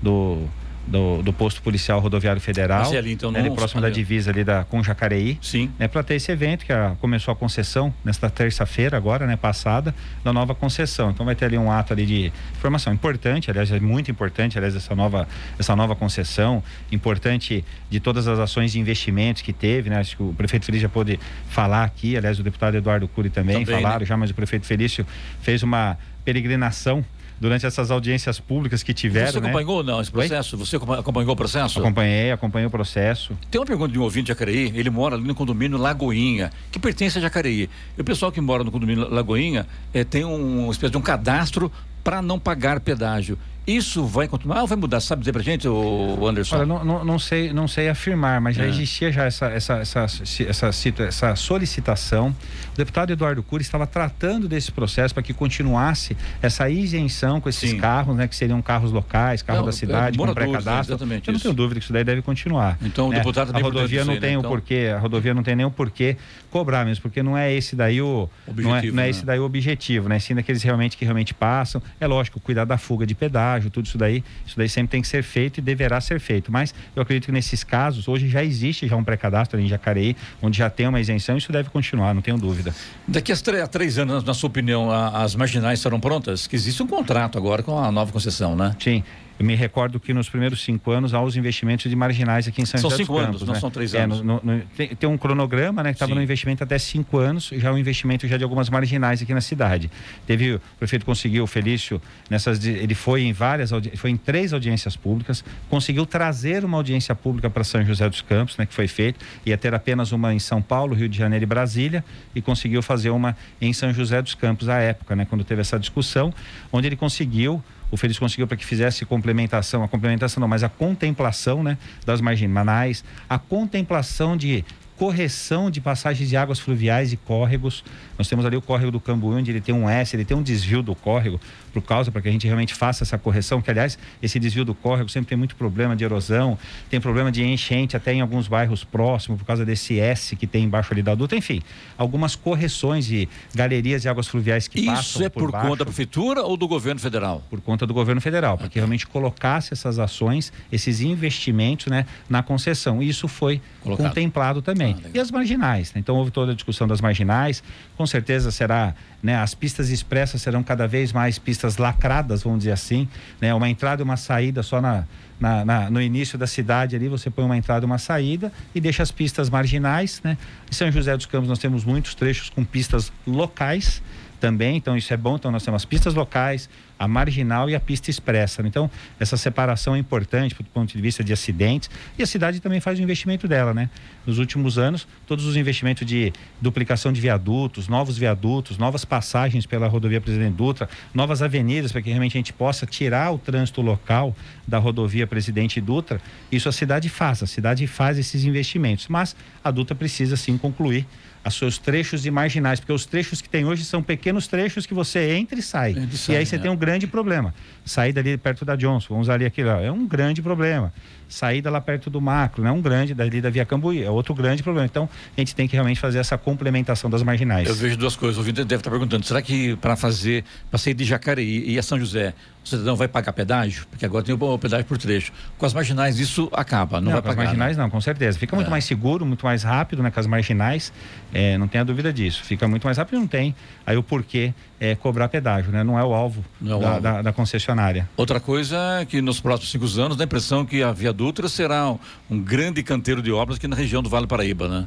[SPEAKER 6] do do, do posto policial rodoviário federal,
[SPEAKER 1] é ali, então,
[SPEAKER 6] né, ali próximo da divisa ali da com Jacareí,
[SPEAKER 1] Sim.
[SPEAKER 6] né, para ter esse evento que a- começou a concessão nesta terça-feira agora, né, passada, da nova concessão. Então vai ter ali um ato ali de informação importante, aliás, é muito importante, aliás, essa nova essa nova concessão, importante de todas as ações de investimentos que teve, né? Acho que o prefeito Felício já pôde falar aqui, aliás, o deputado Eduardo Cury também,
[SPEAKER 1] Também,
[SPEAKER 6] falaram
[SPEAKER 1] né?
[SPEAKER 6] já, mas o prefeito Felício fez uma peregrinação durante essas audiências públicas que tiveram,
[SPEAKER 1] Você
[SPEAKER 6] né?
[SPEAKER 1] acompanhou ou não esse
[SPEAKER 6] Oi?
[SPEAKER 1] processo? Você acompa- acompanhou o processo?
[SPEAKER 6] Acompanhei, acompanhei o processo.
[SPEAKER 1] Tem uma pergunta de um ouvinte de Jacareí, ele mora ali no condomínio Lagoinha, que pertence a Jacareí. E o pessoal que mora no condomínio Lagoinha eh, tem um, uma espécie de um cadastro para não pagar pedágio. Isso vai continuar ou vai mudar? Sabe dizer pra gente, o Anderson?
[SPEAKER 6] Olha, não, não, não sei, não sei afirmar, mas já
[SPEAKER 1] É.
[SPEAKER 6] existia já essa, essa, essa, essa, essa solicitação. O deputado Eduardo Cury estava tratando desse processo para que continuasse essa isenção com esses
[SPEAKER 1] Sim.
[SPEAKER 6] carros, né, que seriam carros locais, carro
[SPEAKER 1] Não,
[SPEAKER 6] da cidade,
[SPEAKER 1] é,
[SPEAKER 6] com
[SPEAKER 1] moradores,
[SPEAKER 6] pré-cadastro. Eu não tenho dúvida que isso daí deve continuar.
[SPEAKER 1] Então, o
[SPEAKER 6] né?
[SPEAKER 1] deputado
[SPEAKER 6] a rodovia não
[SPEAKER 1] aí,
[SPEAKER 6] tem
[SPEAKER 1] né?
[SPEAKER 6] o
[SPEAKER 1] Então-
[SPEAKER 6] porquê, a rodovia não tem nem o porquê cobrar mesmo, porque não é esse daí o não é,
[SPEAKER 1] Objetivo,
[SPEAKER 6] não é
[SPEAKER 1] né?
[SPEAKER 6] esse daí o objetivo, né? Sim daqueles realmente que realmente passam. É lógico, cuidar da fuga de pedágio, tudo isso daí, isso daí sempre tem que ser feito e deverá ser feito. Mas eu acredito que nesses casos, hoje já existe já um pré-cadastro em Jacareí, onde já tem uma isenção, isso deve continuar, não tenho dúvida.
[SPEAKER 1] Daqui a, tre- a três anos, na sua opinião, a- as marginais estarão prontas? Que existe um contrato agora com a nova concessão, né?
[SPEAKER 6] Sim. Eu me recordo que nos primeiros cinco anos há os investimentos de marginais aqui em São
[SPEAKER 1] São
[SPEAKER 6] José
[SPEAKER 1] cinco
[SPEAKER 6] dos
[SPEAKER 1] anos,
[SPEAKER 6] Campos.
[SPEAKER 1] não
[SPEAKER 6] né?
[SPEAKER 1] são três
[SPEAKER 6] É,
[SPEAKER 1] anos.
[SPEAKER 6] no- no- tem, tem um cronograma, né, que estava no investimento até cinco anos, já o investimento já de algumas marginais aqui na cidade. Teve, o prefeito conseguiu, o Felício, nessas, ele foi em várias, foi em três audiências públicas, conseguiu trazer uma audiência pública para São José dos Campos, né, que foi feito, ia ter apenas uma em São Paulo, Rio de Janeiro e Brasília, e conseguiu fazer uma em São José dos Campos à época, né, quando teve essa discussão, onde ele conseguiu o Feliz conseguiu para que fizesse complementação, a complementação não, mas a contemplação né, das marginais, a contemplação de correção de passagens de águas fluviais e córregos. Nós temos ali o córrego do Cambuí, onde ele tem um S, ele tem um desvio do córrego, por causa, para que a gente realmente faça essa correção, que aliás, esse desvio do córrego sempre tem muito problema de erosão, tem problema de enchente até em alguns bairros próximos, por causa desse S que tem embaixo ali da duta, enfim, algumas correções de galerias de águas fluviais que passam
[SPEAKER 1] Isso é por,
[SPEAKER 6] baixo
[SPEAKER 1] conta da prefeitura ou do governo federal?
[SPEAKER 6] por conta do governo federal, para que realmente colocasse essas ações, esses investimentos né, na concessão. E isso foi
[SPEAKER 1] Colocado.
[SPEAKER 6] contemplado também.
[SPEAKER 1] Ah,
[SPEAKER 6] e as marginais, né? então houve toda a discussão das marginais, com certeza será, né, as pistas expressas serão cada vez mais pistas lacradas, vamos dizer assim, né, uma entrada e uma saída só na, na- na- no início da cidade ali, você põe uma entrada e uma saída e deixa as pistas marginais, né? Em São José dos Campos nós temos muitos trechos com pistas locais, também, então isso é bom. Então nós temos as pistas locais, a marginal e a pista expressa. Então essa separação é importante do ponto de vista de acidentes e a cidade também faz o investimento dela, né? Nos últimos anos, todos os investimentos de duplicação de viadutos, novos viadutos, novas passagens pela rodovia Presidente Dutra, novas avenidas para que realmente a gente possa tirar o trânsito local da rodovia Presidente Dutra. Isso a cidade faz, a cidade faz esses investimentos, mas a Dutra precisa sim concluir os seus trechos de marginais, porque os trechos que tem hoje são pequenos trechos que você entra e sai.
[SPEAKER 1] Entra e
[SPEAKER 6] e
[SPEAKER 1] sai,
[SPEAKER 6] aí você
[SPEAKER 1] né?
[SPEAKER 6] tem um grande problema. Saída ali perto da Johnson, vamos ali aqui, ó, é um grande problema. Saída lá perto do macro, né? Um grande dali da Via Cambuí, é outro grande problema. Então, a gente tem que realmente fazer essa complementação das marginais.
[SPEAKER 1] Eu vejo duas coisas. O ouvinte deve estar perguntando: será que para fazer, para sair de Jacareí e a São José, o cidadão vai pagar pedágio? Porque agora tem o pedágio por trecho. Com as marginais, isso acaba, não,
[SPEAKER 6] Não,
[SPEAKER 1] vai
[SPEAKER 6] com as
[SPEAKER 1] pagar. né?
[SPEAKER 6] marginais não, com certeza. Fica muito
[SPEAKER 1] É.
[SPEAKER 6] mais seguro, muito mais rápido, né? Com as marginais, é, não tenha dúvida disso. Fica muito mais rápido, não tem. Aí o porquê é cobrar pedágio, né? Não é o alvo,
[SPEAKER 1] Não é o
[SPEAKER 6] da,
[SPEAKER 1] alvo.
[SPEAKER 6] da- da concessionária.
[SPEAKER 1] Outra coisa é que nos próximos cinco anos dá a impressão que a Via Dutra será um, um grande canteiro de obras aqui na região do Vale Paraíba, né?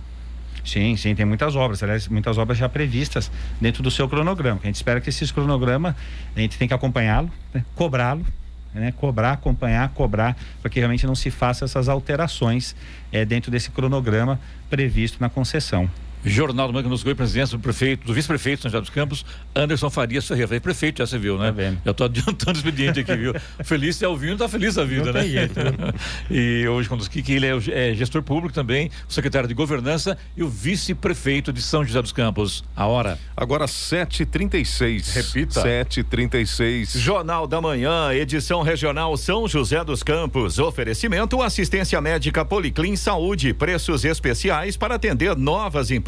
[SPEAKER 6] Sim, sim, tem muitas obras, aliás, muitas obras já previstas dentro do seu cronograma. A gente espera que esses cronogramas, a gente tem que acompanhá-lo, né? cobrá-lo, né? cobrar, acompanhar, cobrar, para que realmente não se faça essas alterações eh, dentro desse cronograma previsto na concessão.
[SPEAKER 1] Jornal do Manca nos Goi, presidência do prefeito, do vice-prefeito de São José dos Campos, Anderson Farias Ferreira. Falei, prefeito, já você viu, né?
[SPEAKER 6] Tá
[SPEAKER 1] já estou adiantando o expediente aqui, viu? Feliz é tá feliz a vida, né? e hoje, quando que, que ele é, é, gestor público também, o secretário de governança e o vice-prefeito de São José dos Campos. A hora.
[SPEAKER 3] Agora 7h36.
[SPEAKER 2] Repita.
[SPEAKER 3] 7h36.
[SPEAKER 4] Jornal da Manhã, edição regional São José dos Campos. Oferecimento assistência médica Policlin Saúde. Preços especiais para atender novas empresas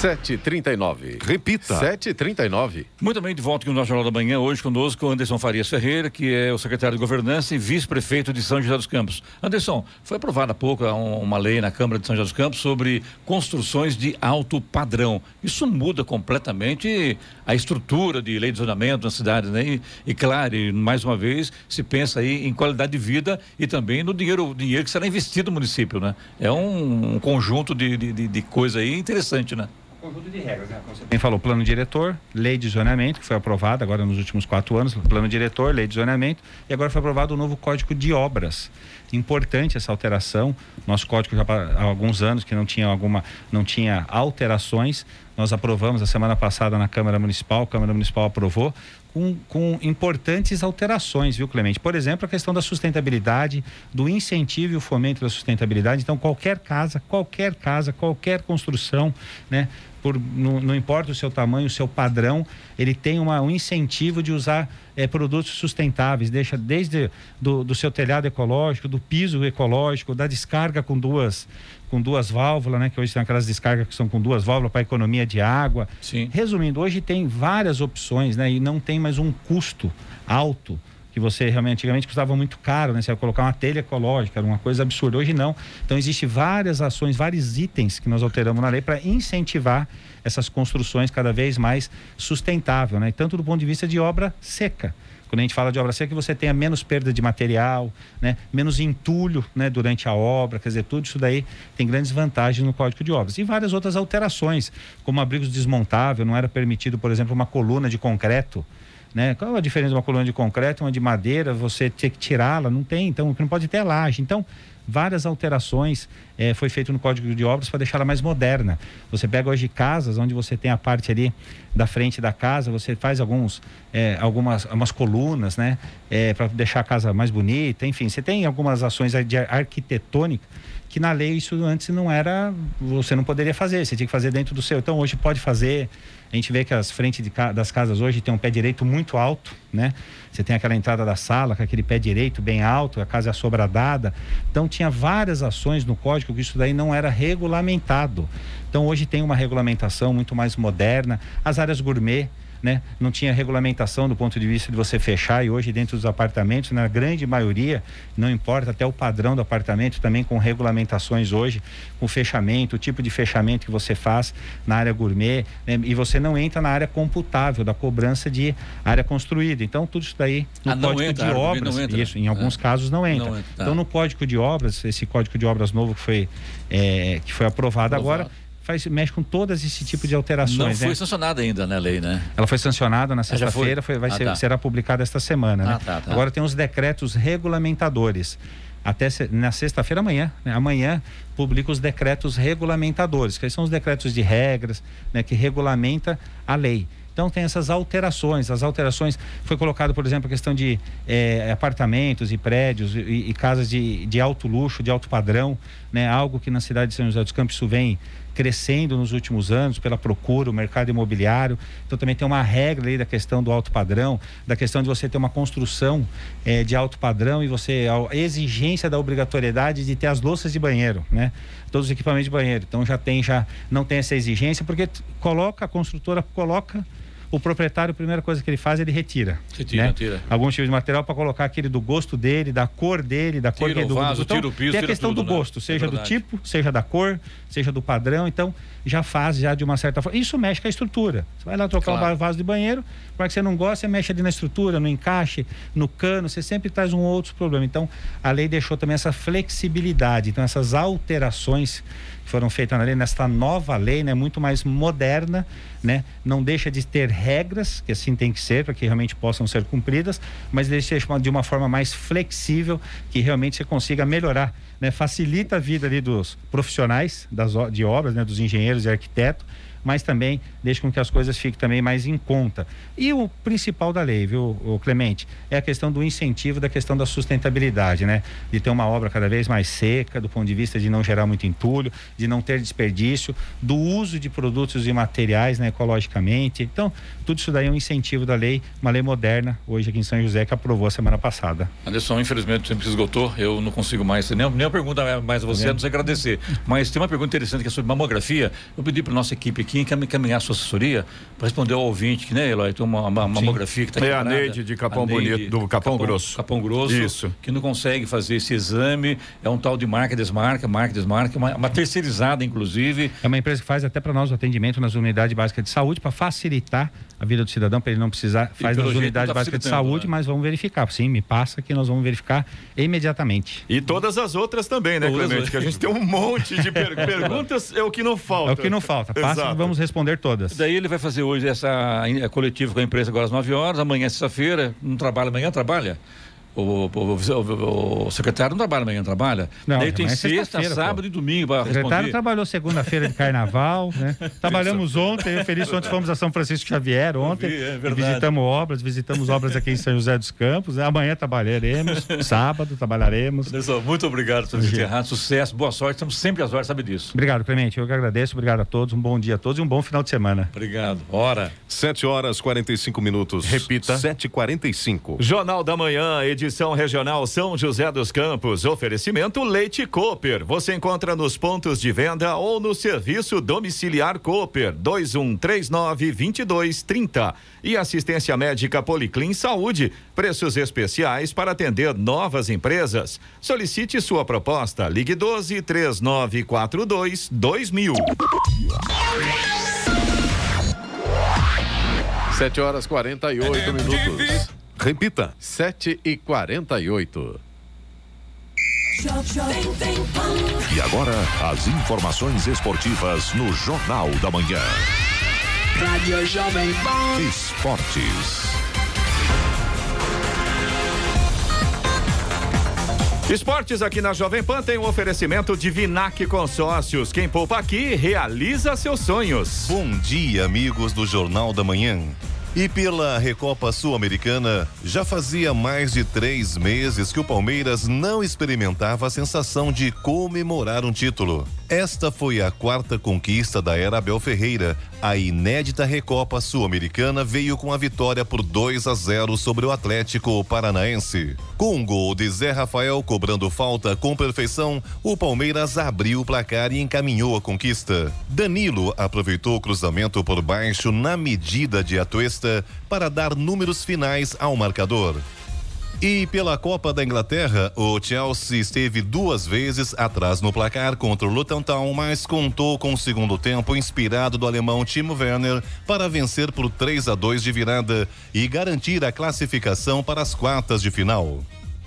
[SPEAKER 2] 7h39.
[SPEAKER 3] Repita.
[SPEAKER 2] 7h39.
[SPEAKER 1] Muito bem, de volta aqui no nosso Jornal da Manhã, hoje conosco Anderson Farias Ferreira, que é o secretário de Governança e vice-prefeito de São José dos Campos. Anderson, foi aprovada há pouco uma lei na Câmara de São José dos Campos sobre construções de alto padrão. Isso muda completamente a estrutura de lei de zonamento na cidade, né? E, e claro, e mais uma vez, se pensa aí em qualidade de vida e também no dinheiro, dinheiro que será investido no município, né? É um, um conjunto de, de, de coisa aí interessante, né?
[SPEAKER 6] Conjunto de regras, né? Como você bem falou, plano diretor, lei de zoneamento, que foi aprovada agora nos últimos quatro anos, plano diretor, lei de zoneamento, e agora foi aprovado o novo código de obras. Importante essa alteração. Nosso código já há alguns anos que não tinha alguma, não tinha alterações. Nós aprovamos a semana passada na Câmara Municipal, a Câmara Municipal aprovou com, com, importantes alterações, viu, Clemente? Por exemplo, a questão da sustentabilidade, do incentivo e o fomento da sustentabilidade. Então, qualquer casa, qualquer casa, qualquer construção, né? Por, não, não, importa o seu tamanho, o seu padrão, ele tem uma, um incentivo de usar é, produtos sustentáveis, deixa desde do, do, seu telhado ecológico, do piso ecológico, da descarga com duas com duas válvulas, né? Que hoje tem aquelas descargas que são com duas válvulas para economia de água.
[SPEAKER 1] Sim.
[SPEAKER 6] Resumindo, hoje tem várias opções, né? E não tem mais um custo alto que você realmente antigamente custava muito caro, né? Você ia colocar uma telha ecológica, era uma coisa absurda. Hoje não. Então existe várias ações, vários itens que nós alteramos na lei para incentivar essas construções cada vez mais sustentável, né? Tanto do ponto de vista de obra seca. Quando a gente fala de obra seca, você tenha menos perda de material, né? menos entulho né? durante a obra, quer dizer, tudo isso daí tem grandes vantagens no Código de Obras. E várias outras alterações, como abrigos desmontável, não era permitido, por exemplo, uma coluna de concreto né? Qual a diferença de uma coluna de concreto, uma de madeira, você ter que tirá-la? Não tem, então não pode ter laje. Então, várias alterações eh, foi feito no Código de Obras para deixá-la mais moderna. Você pega hoje casas onde você tem a parte ali da frente da casa, você faz alguns eh, algumas, algumas colunas, né, eh, para deixar a casa mais bonita. Enfim, você tem algumas ações de arquitetônica que na lei isso antes não era, você não poderia fazer, você tinha que fazer dentro do seu. Então hoje pode fazer. A gente vê que as frentes das casas hoje tem um pé direito muito alto, né? Você tem aquela entrada da sala com aquele pé direito bem alto, a casa é sobradada. Então tinha várias ações no código que isso daí não era regulamentado. Então hoje tem uma regulamentação muito mais moderna. As áreas gourmet, né? Não tinha regulamentação do ponto de vista de você fechar e hoje dentro dos apartamentos, na grande maioria, não importa até o padrão do apartamento, também com regulamentações hoje, com fechamento, o tipo de fechamento que você faz na área gourmet, né? e você não entra na área computável da cobrança de área construída. Então tudo isso daí no
[SPEAKER 1] ah,
[SPEAKER 6] código
[SPEAKER 1] entra,
[SPEAKER 6] de obras, isso, em alguns é. casos não entra. Não entra tá. Então no código de obras, esse código de obras novo que foi é, que foi aprovado, aprovado. agora faz, mexe com todas esse tipo de alterações. Não
[SPEAKER 1] foi
[SPEAKER 6] né?
[SPEAKER 1] sancionada ainda, né, lei, né?
[SPEAKER 6] Ela foi sancionada na ah, sexta-feira, vai ah, ser, tá. será publicada esta semana, né? ah? Tá, tá. Agora tem os decretos regulamentadores. Até na sexta-feira amanhã, né? amanhã publica os decretos regulamentadores, que são os decretos de regras, né, que regulamenta a lei. Então tem essas alterações. As alterações foi colocado, por exemplo, a questão de é, apartamentos e prédios e, e, casas de, de alto luxo, de alto padrão, né? Algo que na cidade de São José dos Campos isso vem crescendo nos últimos anos pela procura, o mercado imobiliário. Então também tem uma regra aí da questão do alto padrão, da questão de você ter uma construção é, de alto padrão e você a exigência da obrigatoriedade de ter as louças de banheiro, né? Todos os equipamentos de banheiro. Então já tem já não tem essa exigência porque coloca a construtora coloca o proprietário, a primeira coisa que ele faz, ele retira.
[SPEAKER 1] Retira,
[SPEAKER 6] né?
[SPEAKER 1] tira.
[SPEAKER 6] Algum tipo de material para colocar aquele do gosto dele, da cor dele, da cor
[SPEAKER 1] Tira
[SPEAKER 6] que é
[SPEAKER 1] o
[SPEAKER 6] do,
[SPEAKER 1] vaso,
[SPEAKER 6] do então,
[SPEAKER 1] tira o piso,
[SPEAKER 6] Tem a questão
[SPEAKER 1] tudo,
[SPEAKER 6] do
[SPEAKER 1] né?
[SPEAKER 6] gosto,
[SPEAKER 1] É
[SPEAKER 6] seja do
[SPEAKER 1] verdade.
[SPEAKER 6] tipo, seja da cor, seja do padrão. Então, já faz já de uma certa forma. Isso mexe com a estrutura. Você vai lá trocar
[SPEAKER 1] Claro.
[SPEAKER 6] um vaso de banheiro, para que você não gosta, você mexe ali na estrutura, no encaixe, no cano, você sempre traz um outro problema. Então, a lei deixou também essa flexibilidade. Então, essas alterações foram feitas na lei, nesta nova lei, né, muito mais moderna, né, não deixa de ter regras, que assim tem que ser, para que realmente possam ser cumpridas, mas deixa de uma forma mais flexível, que realmente você consiga melhorar, né, facilita a vida ali dos profissionais das, de obras, né, dos engenheiros e arquitetos, mas também deixa com que as coisas fiquem também mais em conta. E o principal da lei, viu, Clemente, é a questão do incentivo da questão da sustentabilidade, né? De ter uma obra cada vez mais seca, do ponto de vista de não gerar muito entulho, de não ter desperdício, do uso de produtos e materiais, né, ecologicamente. Então, tudo isso daí é um incentivo da lei, uma lei moderna, hoje aqui em São José, que aprovou a semana passada.
[SPEAKER 1] Anderson, infelizmente, sempre se esgotou. Eu não consigo mais. Nem, nem uma pergunta mais a você, a não ser agradecer. Mas tem uma pergunta interessante que é sobre mamografia. Eu pedi para nossa equipe aqui encam- encaminhar a sua assessoria para responder ao ouvinte, que, né, Eloy? Tem uma, uma mamografia que está
[SPEAKER 4] É a Neide de Capão Bonito, do Capão Grosso.
[SPEAKER 1] Capão Grosso.
[SPEAKER 4] Isso.
[SPEAKER 1] Que não consegue fazer esse exame. É um tal de marca, desmarca, marca, desmarca. Uma, uma terceirizada, inclusive.
[SPEAKER 6] É uma empresa que faz até para nós o atendimento nas unidades básicas de saúde para facilitar a vida do cidadão, para ele não precisar faz nas unidades
[SPEAKER 1] tá
[SPEAKER 6] básicas de saúde,
[SPEAKER 1] né?
[SPEAKER 6] mas vamos verificar. Sim, me passa que nós vamos verificar imediatamente.
[SPEAKER 4] E todas as outras também, né,
[SPEAKER 1] Todas
[SPEAKER 4] Clemente?
[SPEAKER 1] as-
[SPEAKER 4] Que a gente tem um monte de per- perguntas, é o que não falta.
[SPEAKER 6] É o que não falta. Passa
[SPEAKER 4] Exato.
[SPEAKER 6] que vamos responder todas.
[SPEAKER 1] Daí ele vai fazer hoje essa coletiva com a imprensa agora às 9 horas, amanhã, sexta-feira, não trabalha amanhã, trabalha? O, o- o- o secretário não trabalha amanhã, trabalha?
[SPEAKER 6] Não,
[SPEAKER 1] Daí tem
[SPEAKER 6] é
[SPEAKER 1] sexta,
[SPEAKER 6] sexta-feira,
[SPEAKER 1] sábado
[SPEAKER 6] pô.
[SPEAKER 1] e domingo para
[SPEAKER 6] O secretário
[SPEAKER 1] responder.
[SPEAKER 6] trabalhou segunda-feira de carnaval, né? Trabalhamos ontem, eu feliz ontem fomos a São Francisco Xavier ontem.
[SPEAKER 1] vi, é
[SPEAKER 6] e visitamos obras, visitamos obras aqui em São José dos Campos. né? Amanhã trabalharemos, sábado trabalharemos.
[SPEAKER 1] Anderson, muito obrigado por ter encerrado. Sucesso, boa sorte. Estamos sempre às horas, sabe disso.
[SPEAKER 6] Obrigado, Clemente. Eu que agradeço. Obrigado a todos. Um bom dia a todos e um bom final de semana.
[SPEAKER 1] Obrigado. Hora.
[SPEAKER 3] 7 horas 45 minutos.
[SPEAKER 2] Repita.
[SPEAKER 3] 7h45.
[SPEAKER 4] Jornal da Manhã, edição regional São José dos Campos. Oferecimento Leite Cooper. Você encontra nos pontos de venda ou no serviço domiciliar Cooper 2139 2230. E assistência médica Policlin Saúde. Preços especiais para atender novas empresas. Solicite sua proposta. Ligue 12 3942 2000.
[SPEAKER 2] 7 horas 48 minutos.
[SPEAKER 3] Repita.
[SPEAKER 2] 7 e 48.
[SPEAKER 5] E agora, as informações esportivas no Jornal da Manhã.
[SPEAKER 7] Rádio Jovem Pan.
[SPEAKER 5] Esportes.
[SPEAKER 4] Esportes aqui na Jovem Pan tem um oferecimento de Vinac Consórcios. Quem poupa aqui realiza seus sonhos.
[SPEAKER 8] Bom dia, amigos do Jornal da Manhã. E pela Recopa Sul-Americana, já fazia mais de três meses que o Palmeiras não experimentava a sensação de comemorar um título. Esta foi a quarta conquista da era Abel Ferreira. A inédita Recopa Sul-Americana veio com a vitória por 2 a 0 sobre o Atlético Paranaense. Com um gol de Zé Rafael cobrando falta com perfeição, o Palmeiras abriu o placar e encaminhou a conquista. Danilo aproveitou o cruzamento por baixo na medida de Atuesta para dar números finais ao marcador. E pela Copa da Inglaterra, o Chelsea esteve duas vezes atrás no placar contra o Luton Town, mas contou com o segundo tempo inspirado do alemão Timo Werner para vencer por 3 a 2 de virada e garantir a classificação para as quartas de final.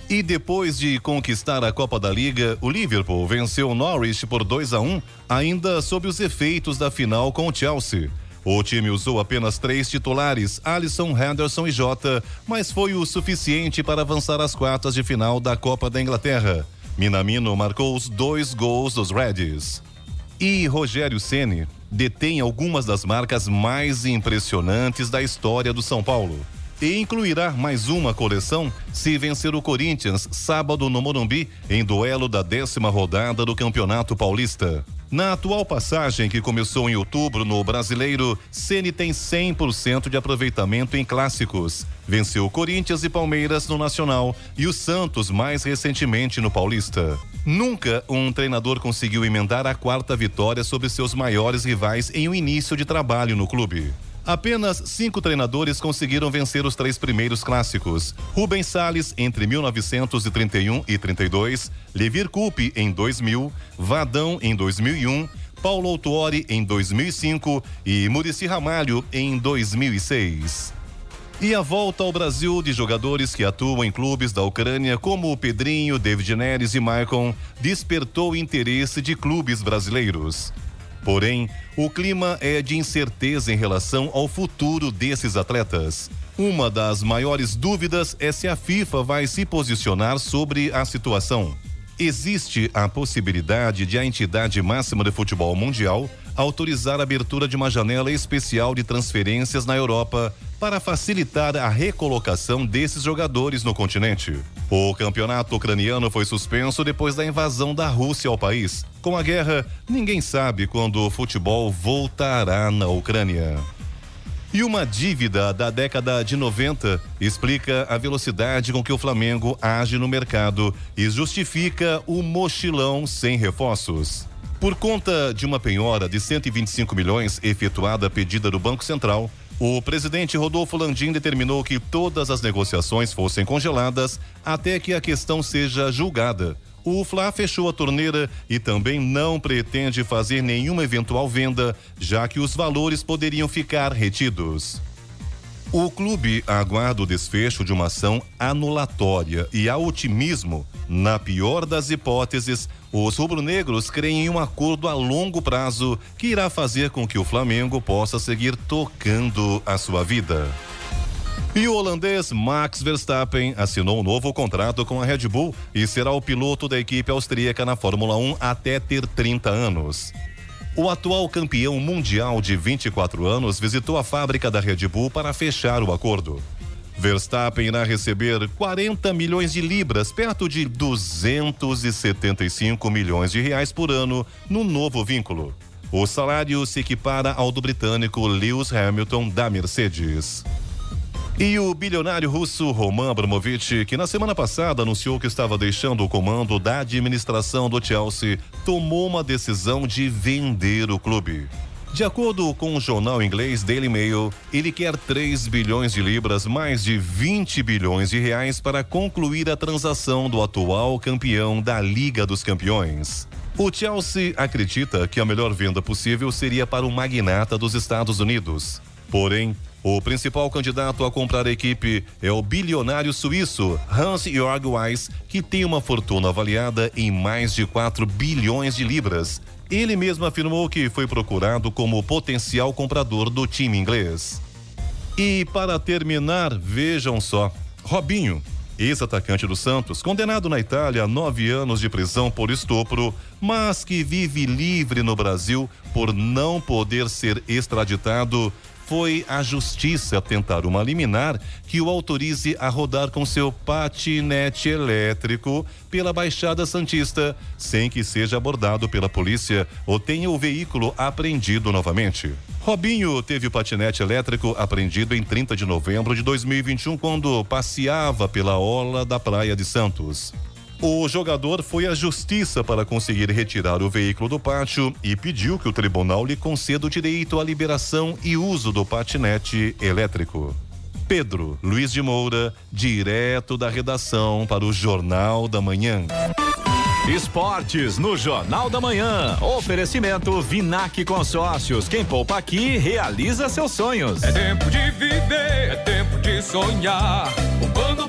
[SPEAKER 8] E depois de conquistar a Copa da Liga, o Liverpool venceu o Norwich por 2 a 1, ainda sob os efeitos da final com o Chelsea. O time usou apenas três titulares, Alisson, Henderson e Jota, mas foi o suficiente para avançar às quartas de final da Copa da Inglaterra. Minamino marcou os dois gols dos Reds. E Rogério Ceni detém algumas das marcas mais impressionantes da história do São Paulo. E incluirá mais uma coleção se vencer o Corinthians sábado no Morumbi em duelo da décima rodada do Campeonato Paulista. Na atual passagem que começou em outubro no Brasileiro, Ceni tem 100% de aproveitamento em clássicos. Venceu Corinthians e Palmeiras no Nacional e o Santos mais recentemente no Paulista. Nunca um treinador conseguiu emendar a quarta vitória sobre seus maiores rivais em um início de trabalho no clube. Apenas cinco treinadores conseguiram vencer os três primeiros clássicos. Rubens Salles entre 1931 e 32, Levir Coupe em 2000, Vadão em 2001, Paulo Autuori em 2005 e Murici Ramalho em 2006. E a volta ao Brasil de jogadores que atuam em clubes da Ucrânia, como o Pedrinho, David Neres e Maicon, despertou interesse de clubes brasileiros. Porém, o clima é de incerteza em relação ao futuro desses atletas. Uma das maiores dúvidas é se a FIFA vai se posicionar sobre a situação. Existe a possibilidade de a entidade máxima de futebol mundial autorizar a abertura de uma janela especial de transferências na Europa para facilitar a recolocação desses jogadores no continente. O campeonato ucraniano foi suspenso depois da invasão da Rússia ao país. Com a guerra, ninguém sabe quando o futebol voltará na Ucrânia. E uma dívida da década de 90 explica a velocidade com que o Flamengo age no mercado e justifica o mochilão sem reforços. Por conta de uma penhora de 125 milhões efetuada a pedida do Banco Central, o presidente Rodolfo Landim determinou que todas as negociações fossem congeladas até que a questão seja julgada. O Fla fechou a torneira e também não pretende fazer nenhuma eventual venda, já que os valores poderiam ficar retidos. O clube aguarda o desfecho de uma ação anulatória e há otimismo. Na pior das hipóteses, os rubro-negros creem em um acordo a longo prazo que irá fazer com que o Flamengo possa seguir tocando a sua vida. E o holandês Max Verstappen assinou um novo contrato com a Red Bull e será o piloto da equipe austríaca na Fórmula 1 até ter 30 anos. O atual campeão mundial de 24 anos visitou a fábrica da Red Bull para fechar o acordo. Verstappen irá receber 40 milhões de libras, perto de 275 milhões de reais por ano, no novo vínculo. O salário se equipara ao do britânico Lewis Hamilton da Mercedes. E o bilionário russo Roman Abramovich, que na semana passada anunciou que estava deixando o comando da administração do Chelsea, tomou uma decisão de vender o clube. De acordo com o jornal inglês Daily Mail, ele quer 3 bilhões de libras, mais de 20 bilhões de reais para concluir a transação do atual campeão da Liga dos Campeões. O Chelsea acredita que a melhor venda possível seria para o magnata dos Estados Unidos. Porém, o principal candidato a comprar a equipe é o bilionário suíço Hans-Jörg Weiss, que tem uma fortuna avaliada em mais de 4 bilhões de libras. Ele mesmo afirmou que foi procurado como potencial comprador do time inglês. E para terminar, vejam só: Robinho, ex-atacante do Santos, condenado na Itália a nove anos de prisão por estupro, mas que vive livre no Brasil por não poder ser extraditado, foi a justiça tentar uma liminar que o autorize a rodar com seu patinete elétrico pela Baixada Santista, sem que seja abordado pela polícia ou tenha o veículo apreendido novamente. Robinho teve o patinete elétrico apreendido em 30 de novembro de 2021, quando passeava pela orla da Praia de Santos. O jogador foi à justiça para conseguir retirar o veículo do pátio e pediu que o tribunal lhe conceda o direito à liberação e uso do patinete elétrico. Pedro Luiz de Moura, direto da redação para o Jornal da Manhã.
[SPEAKER 4] Esportes no Jornal da Manhã. Oferecimento Vinac Consórcios. Quem poupa aqui realiza seus sonhos.
[SPEAKER 9] É tempo de viver, é tempo de sonhar. Poupando,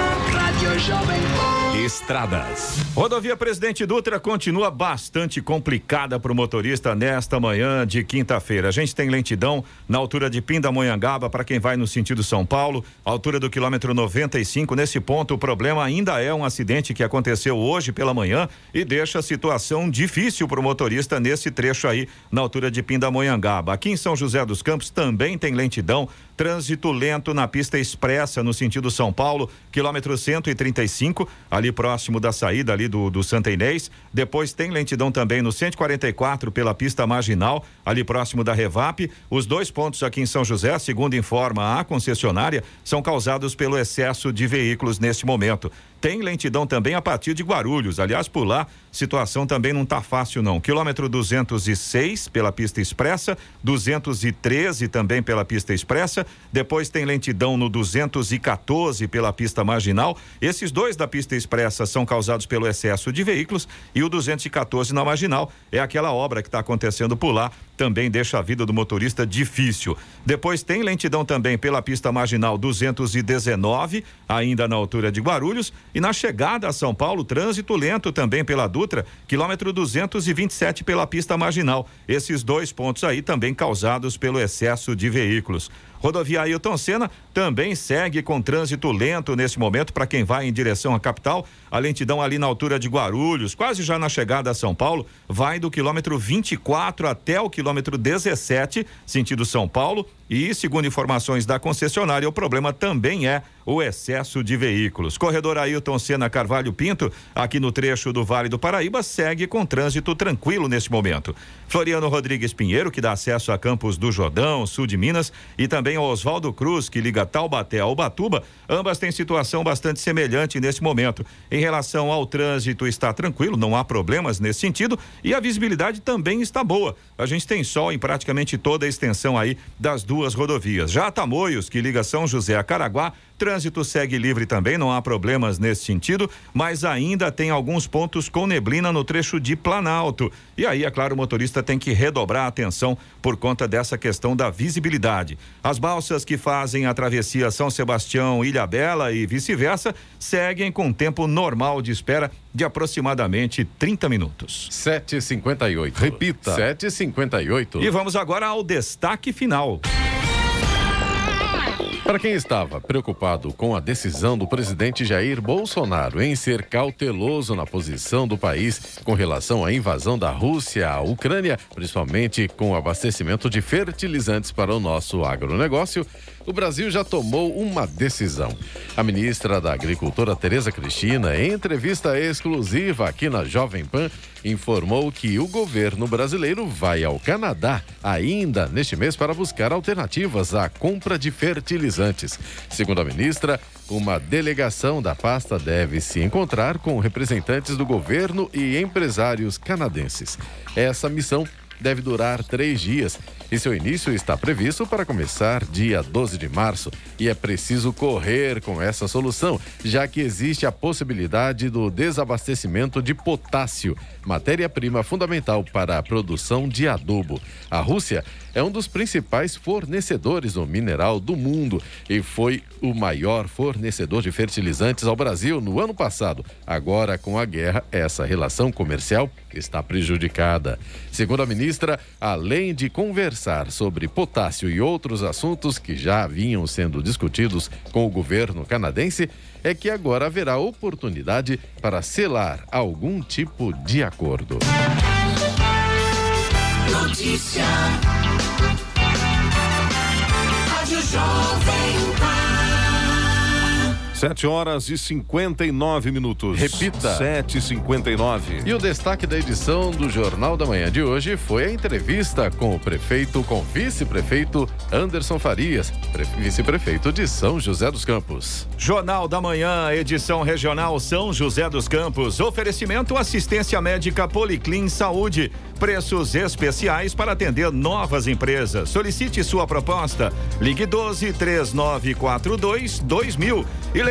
[SPEAKER 7] Rádio Jovem Pan.
[SPEAKER 4] Estradas. Rodovia Presidente Dutra continua bastante complicada para o motorista nesta manhã de quinta-feira. A gente tem lentidão na altura de Pindamonhangaba para quem vai no sentido São Paulo, altura do quilômetro 95. Nesse ponto, o problema ainda é um acidente que aconteceu hoje pela manhã e deixa a situação difícil para o motorista nesse trecho aí, na altura de Pindamonhangaba. Aqui em São José dos Campos também tem lentidão Trânsito lento na pista expressa no sentido São Paulo, quilômetro 135, ali próximo da saída ali do, do Santa Inês. Depois tem lentidão também no 144 pela pista marginal, ali próximo da Revap. Os dois pontos aqui em São José, segundo informa a concessionária, são causados pelo excesso de veículos neste momento. Tem lentidão também a partir de Guarulhos. Aliás, por lá, situação também não está fácil, não. Quilômetro 206 pela pista expressa, 213 também pela pista expressa. Depois tem lentidão no 214 pela pista marginal. Esses dois da pista expressa são causados pelo excesso de veículos e o 214 na marginal é aquela obra que está acontecendo por lá também deixa a vida do motorista difícil. Depois tem lentidão também pela pista marginal 219, ainda na altura de Guarulhos, e na chegada a São Paulo, trânsito lento também pela Dutra, quilômetro 227 pela pista marginal. Esses dois pontos aí também causados pelo excesso de veículos. Rodovia Ailton Senna também segue com trânsito lento nesse momento para quem vai em direção à capital. A lentidão ali na altura de Guarulhos, quase já na chegada a São Paulo, vai do quilômetro 24 até o quilômetro 17, sentido São Paulo. E, segundo informações da concessionária, o problema também é o excesso de veículos. Corredor Ailton Senna Carvalho Pinto, aqui no trecho do Vale do Paraíba, segue com trânsito tranquilo neste momento. Floriano Rodrigues Pinheiro, que dá acesso a Campos do Jordão, sul de Minas, e também Oswaldo Cruz, que liga Taubaté ao Batuba, ambas têm situação bastante semelhante neste momento. Em relação ao trânsito, está tranquilo, não há problemas nesse sentido, e a visibilidade também está boa. A gente tem sol em praticamente toda a extensão aí das duas duas rodovias. Já Tamoios, que liga São José a Caraguá, trânsito segue livre também, não há problemas nesse sentido, mas ainda tem alguns pontos com neblina no trecho de Planalto. E aí, é claro, o motorista tem que redobrar a atenção por conta dessa questão da visibilidade. As balsas que fazem a travessia São Sebastião, Ilha Bela e vice-versa seguem com tempo normal de espera de aproximadamente 30 minutos.
[SPEAKER 2] 7h58.
[SPEAKER 3] Repita.
[SPEAKER 2] 7h58.
[SPEAKER 4] E vamos agora ao destaque final.
[SPEAKER 2] Para quem estava preocupado com a decisão do presidente Jair Bolsonaro em ser cauteloso na posição do país com relação à invasão da Rússia à Ucrânia, principalmente com o abastecimento de fertilizantes para o nosso agronegócio, o Brasil já tomou uma decisão. A ministra da Agricultura, Tereza Cristina, em entrevista exclusiva aqui na Jovem Pan, informou que o governo brasileiro vai ao Canadá ainda neste mês para buscar alternativas à compra de fertilizantes. Segundo a ministra, uma delegação da pasta deve se encontrar com representantes do governo e empresários canadenses. Essa missão deve durar três dias e seu início está previsto para começar dia 12 de março. E é preciso correr com essa solução, já que existe a possibilidade do desabastecimento de potássio, matéria-prima fundamental para a produção de adubo. A Rússia é um dos principais fornecedores do mineral do mundo e foi o maior fornecedor de fertilizantes ao Brasil no ano passado. Agora, com a guerra, essa relação comercial está prejudicada. Segundo a ministra, além de conversar sobre potássio e outros assuntos que já vinham sendo discutidos com o governo canadense, é que agora haverá oportunidade para selar algum tipo de acordo.
[SPEAKER 7] Notícia. Rádio Jovem.
[SPEAKER 3] 7 horas e 59 minutos.
[SPEAKER 2] Repita.
[SPEAKER 3] 7 e 59
[SPEAKER 2] E o destaque da edição do Jornal da Manhã de hoje foi a entrevista com o prefeito, com o vice-prefeito Anderson Farias, pre- vice-prefeito de São José dos Campos.
[SPEAKER 4] Jornal da Manhã, edição regional São José dos Campos. Oferecimento assistência médica Policlin Saúde. Preços especiais para atender novas empresas. Solicite sua proposta. Ligue 12 3942 2000. E